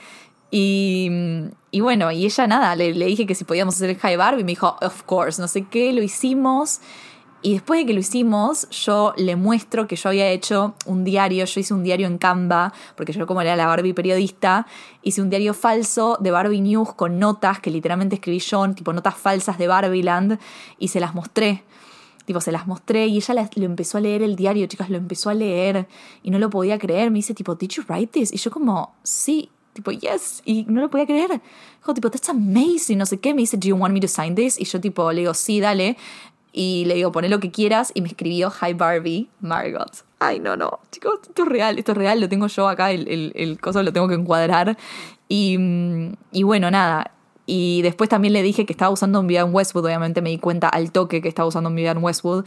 Y, mm, y bueno, y ella nada, le, le dije que si podíamos hacer el high Barbie, me dijo, of course, no sé qué, lo hicimos. Y después de que lo hicimos, yo le muestro que yo había hecho un diario, yo hice un diario en Canva, porque yo como era la Barbie periodista, hice un diario falso de Barbie News con notas que literalmente escribí yo, tipo notas falsas de Barbieland, y se las mostré. Tipo, se las mostré y ella lo empezó a leer el diario, chicas, lo empezó a leer y no lo podía creer. Me dice, tipo, ¿Did you write this? Y yo como, sí, tipo, yes, y no lo podía creer. Dijo, tipo, that's amazing, no sé qué. Me dice, do you want me to sign this? Y yo, tipo, le digo, sí, dale. Y le digo, poné lo que quieras. Y me escribió Hi Barbie, Margot. Ay, no, no. Chicos, esto es real, esto es real. Lo tengo yo acá, el, el, el coso lo tengo que encuadrar. Y, mm, y bueno, nada. Y después también le dije que estaba usando un Vivian Westwood. Obviamente me di cuenta al toque que estaba usando un Vivian Westwood.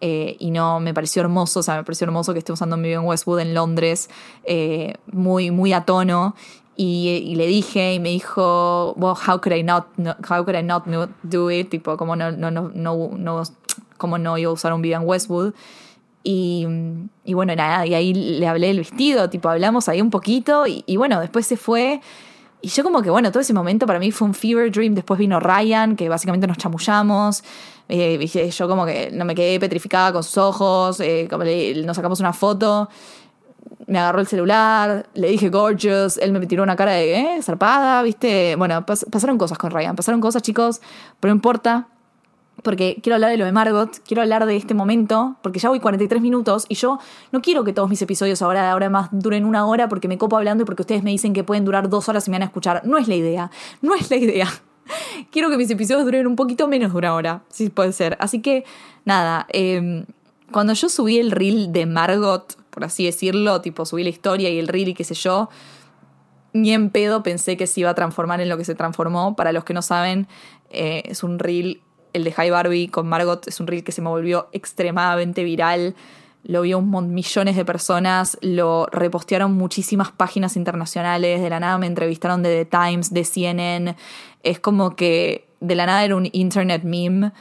Eh, y no, me pareció hermoso, o sea, me pareció hermoso que esté usando un Vivian Westwood en Londres, eh, muy, muy a tono. Y, le dije y me dijo, well, how could I not, how could I not do it? Tipo, como no, no, no, no, como no iba a usar un Vivian Westwood. Y, y, bueno, nada, y ahí le hablé del vestido, tipo, hablamos ahí un poquito y, bueno, después se fue. Y yo como que, bueno, todo ese momento para mí fue un fever dream. Después vino Ryan, que básicamente nos chamullamos. Eh, yo como que no me quedé petrificada con sus ojos, eh, como nos sacamos una foto me agarró el celular, le dije gorgeous, él me tiró una cara de, ¿eh? Zarpada, ¿viste? Bueno, pasaron cosas con Ryan, pasaron cosas, chicos, pero no importa, porque quiero hablar de lo de Margot, quiero hablar de este momento, porque ya voy 43 minutos y yo no quiero que todos mis episodios ahora de ahora más duren una hora porque me copo hablando y porque ustedes me dicen que pueden durar dos horas y me van a escuchar. No es la idea, no es la idea. (laughs) quiero que mis episodios duren un poquito menos de una hora, si puede ser. Así que, nada, em, cuando yo subí el reel de Margot, por así decirlo, tipo subí la historia y el reel y qué sé yo, ni en pedo pensé que se iba a transformar en lo que se transformó. Para los que no saben, eh, es un reel, el de High Barbie con Margot, es un reel que se me volvió extremadamente viral. Lo vio un millones de personas, lo repostearon muchísimas páginas internacionales, de la nada me entrevistaron de The Times, de CNN. Es como que de la nada era un internet meme.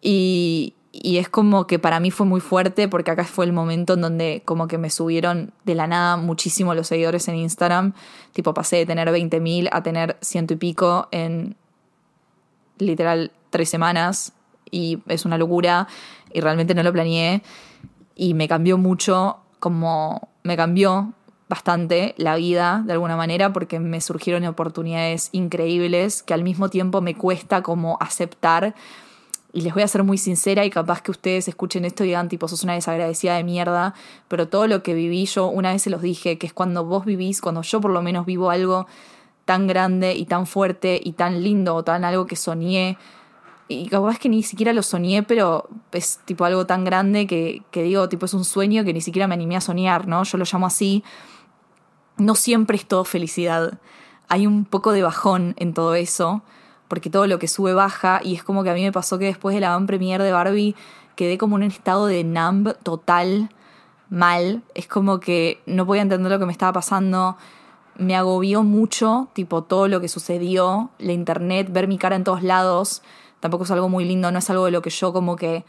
Y, y es como que para mí fue muy fuerte porque acá fue el momento en donde como que me subieron de la nada muchísimo los seguidores en Instagram. Tipo pasé de tener 20.000 a tener ciento y pico en literal tres semanas y es una locura y realmente no lo planeé y me cambió mucho como me cambió bastante la vida de alguna manera porque me surgieron oportunidades increíbles que al mismo tiempo me cuesta como aceptar y les voy a ser muy sincera y capaz que ustedes escuchen esto y digan tipo, sos una desagradecida de mierda, pero todo lo que viví yo, una vez se los dije, que es cuando vos vivís, cuando yo por lo menos vivo algo tan grande y tan fuerte y tan lindo, o tan algo que soñé, y capaz que ni siquiera lo soñé, pero es tipo algo tan grande que, que digo, tipo, es un sueño que ni siquiera me animé a soñar, ¿no? Yo lo llamo así. No siempre es todo felicidad. Hay un poco de bajón en todo eso porque todo lo que sube baja y es como que a mí me pasó que después de la van premier de Barbie quedé como en un estado de numb total, mal, es como que no podía entender lo que me estaba pasando, me agobió mucho, tipo todo lo que sucedió, la internet, ver mi cara en todos lados, tampoco es algo muy lindo, no es algo de lo que yo como que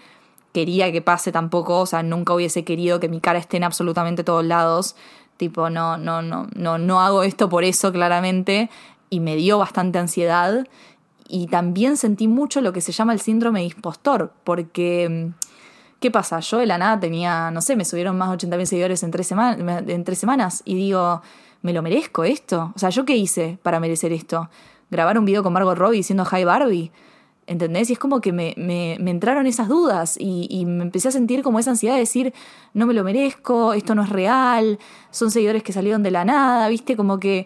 quería que pase tampoco, o sea, nunca hubiese querido que mi cara esté en absolutamente todos lados, tipo no no no no no hago esto por eso claramente. Y me dio bastante ansiedad y también sentí mucho lo que se llama el síndrome de impostor, porque, mm, ¿qué pasa? Yo de la nada tenía, no sé, me subieron más de 80.000 seguidores en tres, en tres semanas y digo, ¿me lo merezco esto? O sea, ¿yo qué hice para merecer esto? Grabar un video con Margot Robbie diciendo Hi Barbie. ¿Entendés? Y es como que me, me, entraron esas dudas y, me empecé a sentir como esa ansiedad de decir, no me lo merezco, esto no es real, son seguidores que salieron de la nada, ¿viste? Como que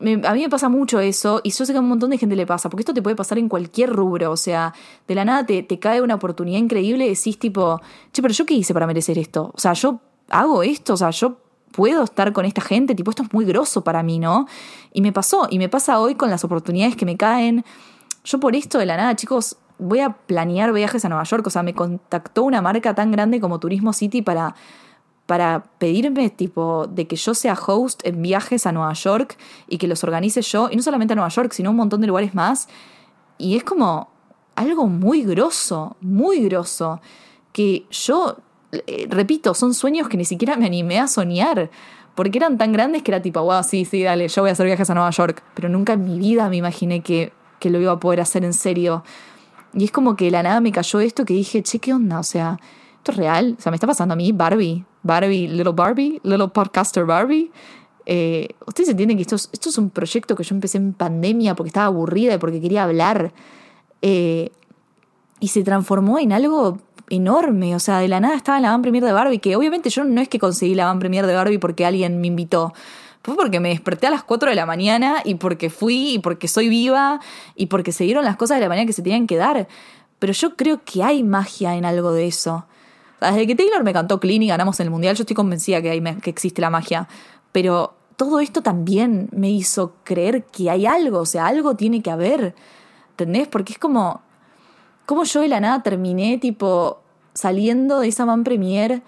a mí me pasa mucho eso y yo sé que a un montón de gente le pasa, porque esto te puede pasar en cualquier rubro, o sea, de la nada te, te cae una oportunidad increíble y decís tipo, che, pero yo qué hice para merecer esto? O sea, yo hago esto, o sea, yo puedo estar con esta gente, tipo, esto es muy grosso para mí, ¿no? Y me pasó, y me pasa hoy con las oportunidades que me caen. Yo por esto de la nada, chicos, voy a planear viajes a Nueva York, o sea, me contactó una marca tan grande como Turismo City para para pedirme tipo de que yo sea host en viajes a Nueva York y que los organice yo, y no solamente a Nueva York, sino a un montón de lugares más. Y es como algo muy grosso, muy grosso, que yo, eh, repito, son sueños que ni siquiera me animé a soñar, porque eran tan grandes que era tipo, wow, sí, sí, dale, yo voy a hacer viajes a Nueva York, pero nunca en mi vida me imaginé que, que lo iba a poder hacer en serio. Y es como que la nada me cayó esto que dije, che, ¿qué onda? O sea, esto es real, o sea, me está pasando a mí, Barbie, Barbie, Little Barbie, Little Podcaster Barbie. Eh, Ustedes entienden que esto es, un proyecto que yo empecé en pandemia porque estaba aburrida y porque quería hablar. Eh, y se transformó en algo enorme. O sea, de la nada estaba en la van premier de Barbie, que obviamente yo no es que conseguí la van premier de Barbie porque alguien me invitó. Fue porque me desperté a las 4 de la mañana y porque fui y porque soy viva y porque se dieron las cosas de la mañana que se tenían que dar. Pero yo creo que hay magia en algo de eso. Desde que Taylor me cantó Clean y ganamos en el Mundial, yo estoy convencida que, existe la magia. Pero todo esto también me hizo creer que hay algo, o sea, algo tiene que haber. ¿Entendés? Porque es como. Como yo de la nada terminé, tipo, saliendo de esa man premier,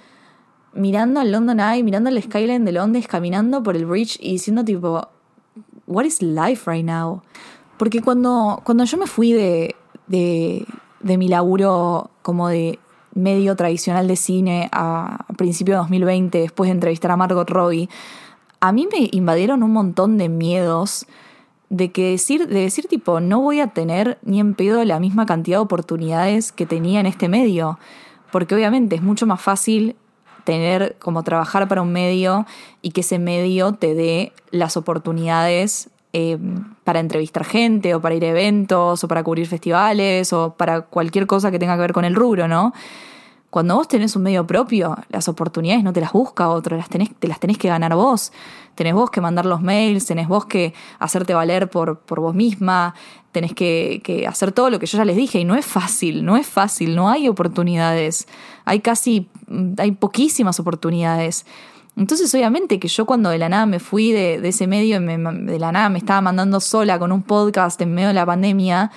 mirando al London Eye, mirando al skyline de Londres, caminando por el bridge y diciendo, tipo, what is life right now? Porque cuando, cuando yo me fui de, de, de mi laburo como de medio tradicional de cine a principios de 2020, después de entrevistar a Margot Robbie, a mí me invadieron un montón de miedos de que decir, de decir tipo, no voy a tener ni en pedo la misma cantidad de oportunidades que tenía en este medio. Porque obviamente es mucho más fácil tener como trabajar para un medio y que ese medio te dé las oportunidades eh, para entrevistar gente o para ir a eventos o para cubrir festivales o para cualquier cosa que tenga que ver con el rubro, ¿no? Cuando vos tenés un medio propio, las oportunidades no te las busca otro, las tenés, te las tenés que ganar vos. Tenés vos que mandar los mails, tenés vos que hacerte valer por, por vos misma, tenés que, que hacer todo lo que yo ya les dije. Y no es fácil, no es fácil, no hay oportunidades. Hay casi, hay poquísimas oportunidades. Entonces, obviamente que yo cuando de la nada me fui de, ese medio, de la nada me estaba mandando sola con un podcast en medio de la pandemia,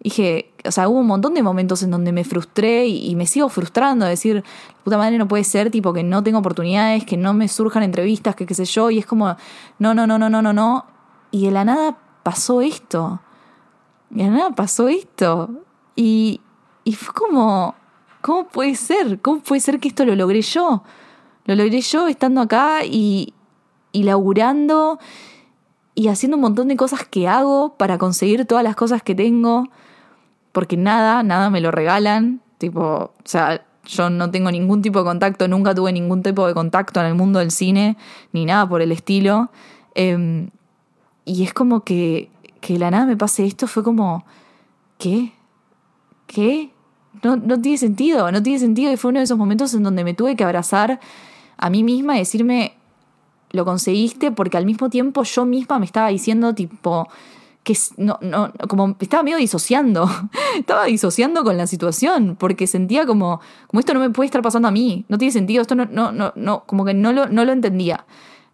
dije, o sea, hubo un montón de momentos en donde me frustré y, me sigo frustrando, decir, puta madre, no puede ser, tipo, que no tengo oportunidades, que no me surjan entrevistas, que qué sé yo, y es como, no, no, no, no, no, no, no. Y de la nada pasó esto. De la nada pasó esto. Y, y fue como, ¿cómo puede ser? ¿Cómo puede ser que esto lo logré yo? Lo logré yo estando acá y, y laburando y haciendo un montón de cosas que hago para conseguir todas las cosas que tengo, porque nada, nada me lo regalan, tipo, o sea, yo no tengo ningún tipo de contacto, nunca tuve ningún tipo de contacto en el mundo del cine, ni nada por el estilo. Em, y es como que, que la nada me pase esto, fue como, ¿qué? ¿Qué? No, no tiene sentido, no tiene sentido. Y fue uno de esos momentos en donde me tuve que abrazar a mí misma y decirme, lo conseguiste, porque al mismo tiempo yo misma me estaba diciendo, tipo, que no, no, como estaba medio disociando, (laughs) estaba disociando con la situación, porque sentía como, como esto no me puede estar pasando a mí, no tiene sentido, esto no, no, no, no como que no lo, no lo entendía.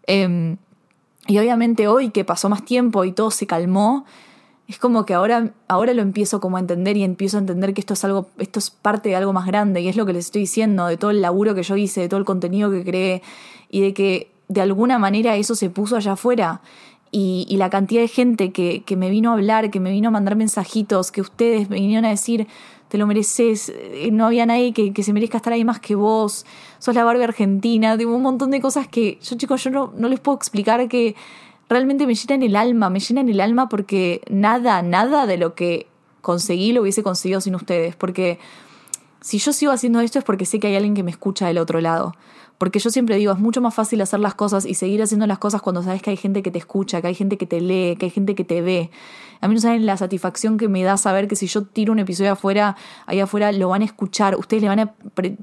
Em, y obviamente hoy que pasó más tiempo y todo se calmó, es como que ahora, ahora lo empiezo como a entender y empiezo a entender que esto es algo, esto es parte de algo más grande y es lo que les estoy diciendo, de todo el laburo que yo hice, de todo el contenido que creé y de que de alguna manera eso se puso allá afuera. Y, la cantidad de gente que, que, me vino a hablar, que me vino a mandar mensajitos, que ustedes me vinieron a decir, te lo mereces, eh, no había nadie que, que se merezca estar ahí más que vos, sos la Barbie argentina, tengo un montón de cosas que yo chicos, yo no, no les puedo explicar que realmente me llena en el alma, me llena en el alma porque nada, nada de lo que conseguí lo hubiese conseguido sin ustedes, porque si yo sigo haciendo esto es porque sé que hay alguien que me escucha del otro lado. Porque yo siempre digo, es mucho más fácil hacer las cosas y seguir haciendo las cosas cuando sabes que hay gente que te escucha, que hay gente que te lee, que hay gente que te ve. A mí no saben la satisfacción que me da saber que si yo tiro un episodio afuera, ahí afuera lo van a escuchar. Ustedes le van a,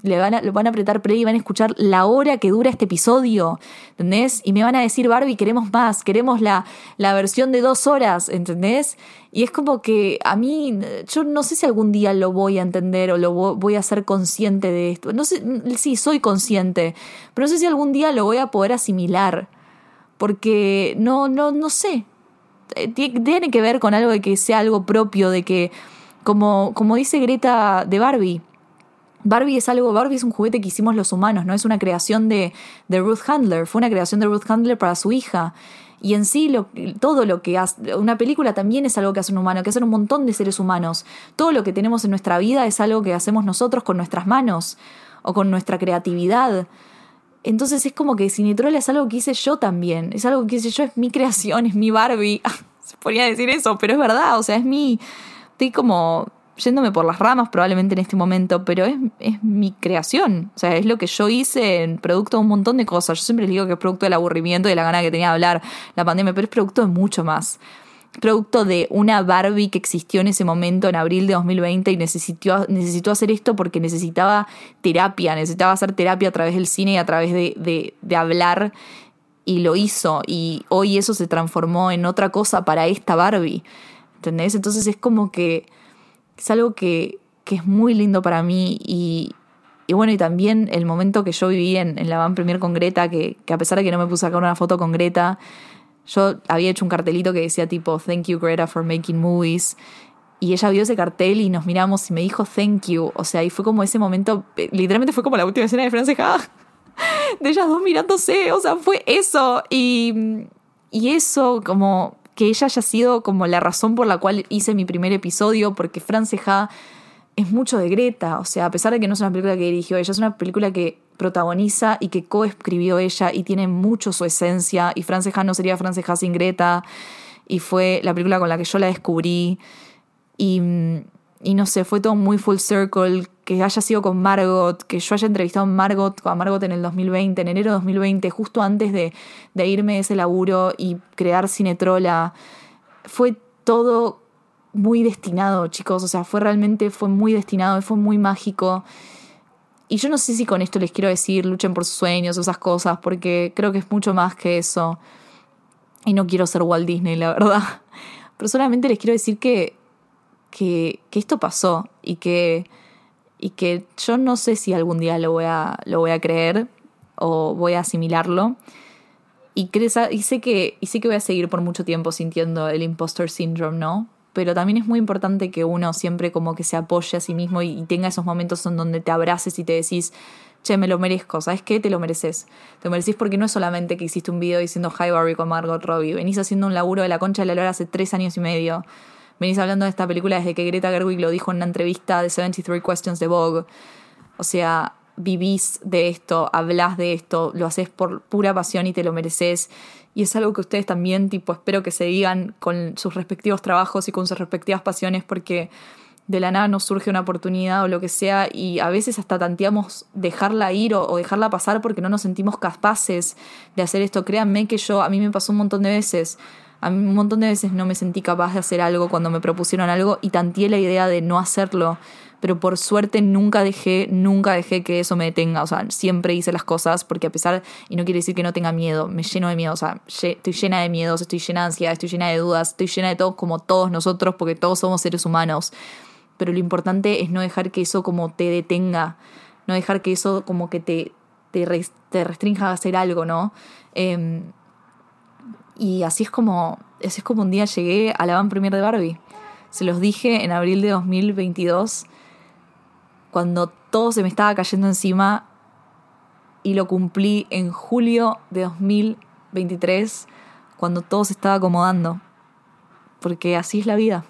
le van a, van a apretar play y van a escuchar la hora que dura este episodio. ¿Entendés? Y me van a decir, Barbie, queremos más, queremos la, la versión de dos horas, ¿entendés? Y es como que a mí, yo no sé si algún día lo voy a entender o lo voy a ser consciente de esto. No sé, sí, soy consciente, pero no sé si algún día lo voy a poder asimilar. Porque no, no, no sé, eh, tiene que ver con algo de que sea algo propio, de que, como, como dice Greta de Barbie, Barbie es algo, Barbie es un juguete que hicimos los humanos, no es una creación de, de Ruth Handler, fue una creación de Ruth Handler para su hija. Y en sí, todo lo que hace, una película también es algo que hace un humano, que hacen un montón de seres humanos. Todo lo que tenemos en nuestra vida es algo que hacemos nosotros con nuestras manos o con nuestra creatividad. Entonces es como que Cinetrola es algo que hice yo también, es algo que hice yo, es mi (laughs) creación, es mi Barbie. (laughs) Se podría decir eso, pero es verdad, o sea, es mi... Estoy como yéndome por las ramas probablemente en este momento, pero es, es, mi creación. O sea, es lo que yo hice en producto de un montón de cosas. Yo siempre les digo que es producto del aburrimiento y de la gana que tenía de hablar la pandemia, pero es producto de mucho más producto de una Barbie que existió en ese momento, en abril de 2020, y necesitó, necesitó hacer esto porque necesitaba terapia, necesitaba hacer terapia a través del cine y a través de, de, hablar, y lo hizo, y hoy eso se transformó en otra cosa para esta Barbie, ¿entendés? Entonces es como que es algo que, que es muy lindo para mí y, y bueno, y también el momento que yo viví en, en la van premier con Greta, que, que, a pesar de que no me puse a sacar una foto con Greta, yo había hecho un cartelito que decía tipo, thank you Greta for making movies. Y ella vio ese cartel y nos miramos y me dijo thank you. O sea, y fue como ese momento, eh, literalmente fue como la última escena de Frances (laughs) de ellas dos mirándose, o sea, fue eso. Y, y eso, como que ella haya sido como la razón por la cual hice mi primer episodio, porque Frances es mucho de Greta. O sea, a pesar de que no es una película que dirigió ella, es una película que protagoniza y que coescribió ella y tiene mucho su esencia. Y Frances no sería Frances sin Greta. Y fue la película con la que yo la descubrí. Y, y no sé, fue todo muy full circle. Que haya sido con Margot, que yo haya entrevistado a Margot, a Margot en el 2020, en enero de 2020, justo antes de, irme de ese laburo y crear Cinetrola. Fue todo muy destinado, chicos. O sea, fue realmente, fue muy destinado, fue muy mágico. Y yo no sé si con esto les quiero decir luchen por sus sueños esas cosas, porque creo que es mucho más que eso. Y no quiero ser Walt Disney, la verdad. (laughs) Pero solamente les quiero decir que, que esto pasó y que, y que yo no sé si algún día lo voy a, lo voy a creer, o voy a asimilarlo. Y, y, sé que, y sé que voy a seguir por mucho tiempo sintiendo el impostor syndrome, ¿no? Pero también es muy importante que uno siempre como que se apoye a sí mismo y, tenga esos momentos en donde te abraces y te decís, che, me lo merezco, ¿sabes qué? Te lo mereces. Te lo mereces porque no es solamente que hiciste un video diciendo Hi Barbie con Margot Robbie, venís haciendo un laburo de la concha de la lora hace tres años y medio. Venís hablando de esta película desde que Greta Gerwig lo dijo en una entrevista de 73 Questions de Vogue. O sea, vivís de esto, hablas de esto, lo haces por pura pasión y te lo mereces. Y es algo que ustedes también, tipo, espero que se digan con sus respectivos trabajos y con sus respectivas pasiones, porque de la nada nos surge una oportunidad o lo que sea, y a veces hasta tanteamos dejarla ir o, o dejarla pasar porque no nos sentimos capaces de hacer esto. Créanme que yo, a mí me pasó un montón de veces. A mí un montón de veces no me sentí capaz de hacer algo cuando me propusieron algo y tanteé la idea de no hacerlo pero por suerte nunca dejé, nunca dejé que eso me detenga, o sea, siempre hice las cosas porque a pesar, y no quiere decir que no tenga miedo, me lleno de miedo, o sea, estoy llena de miedos, estoy llena de ansiedad, estoy llena de dudas, estoy llena de todo como todos nosotros porque todos somos seres humanos, pero lo importante es no dejar que eso como te detenga, no dejar que eso como que te, te, restrinja a hacer algo, ¿no? Em, y así es como, así es como un día llegué a la van premier de Barbie. Se los dije en abril de 2022 cuando todo se me estaba cayendo encima y lo cumplí en julio de 2023, cuando todo se estaba acomodando, porque así es la vida.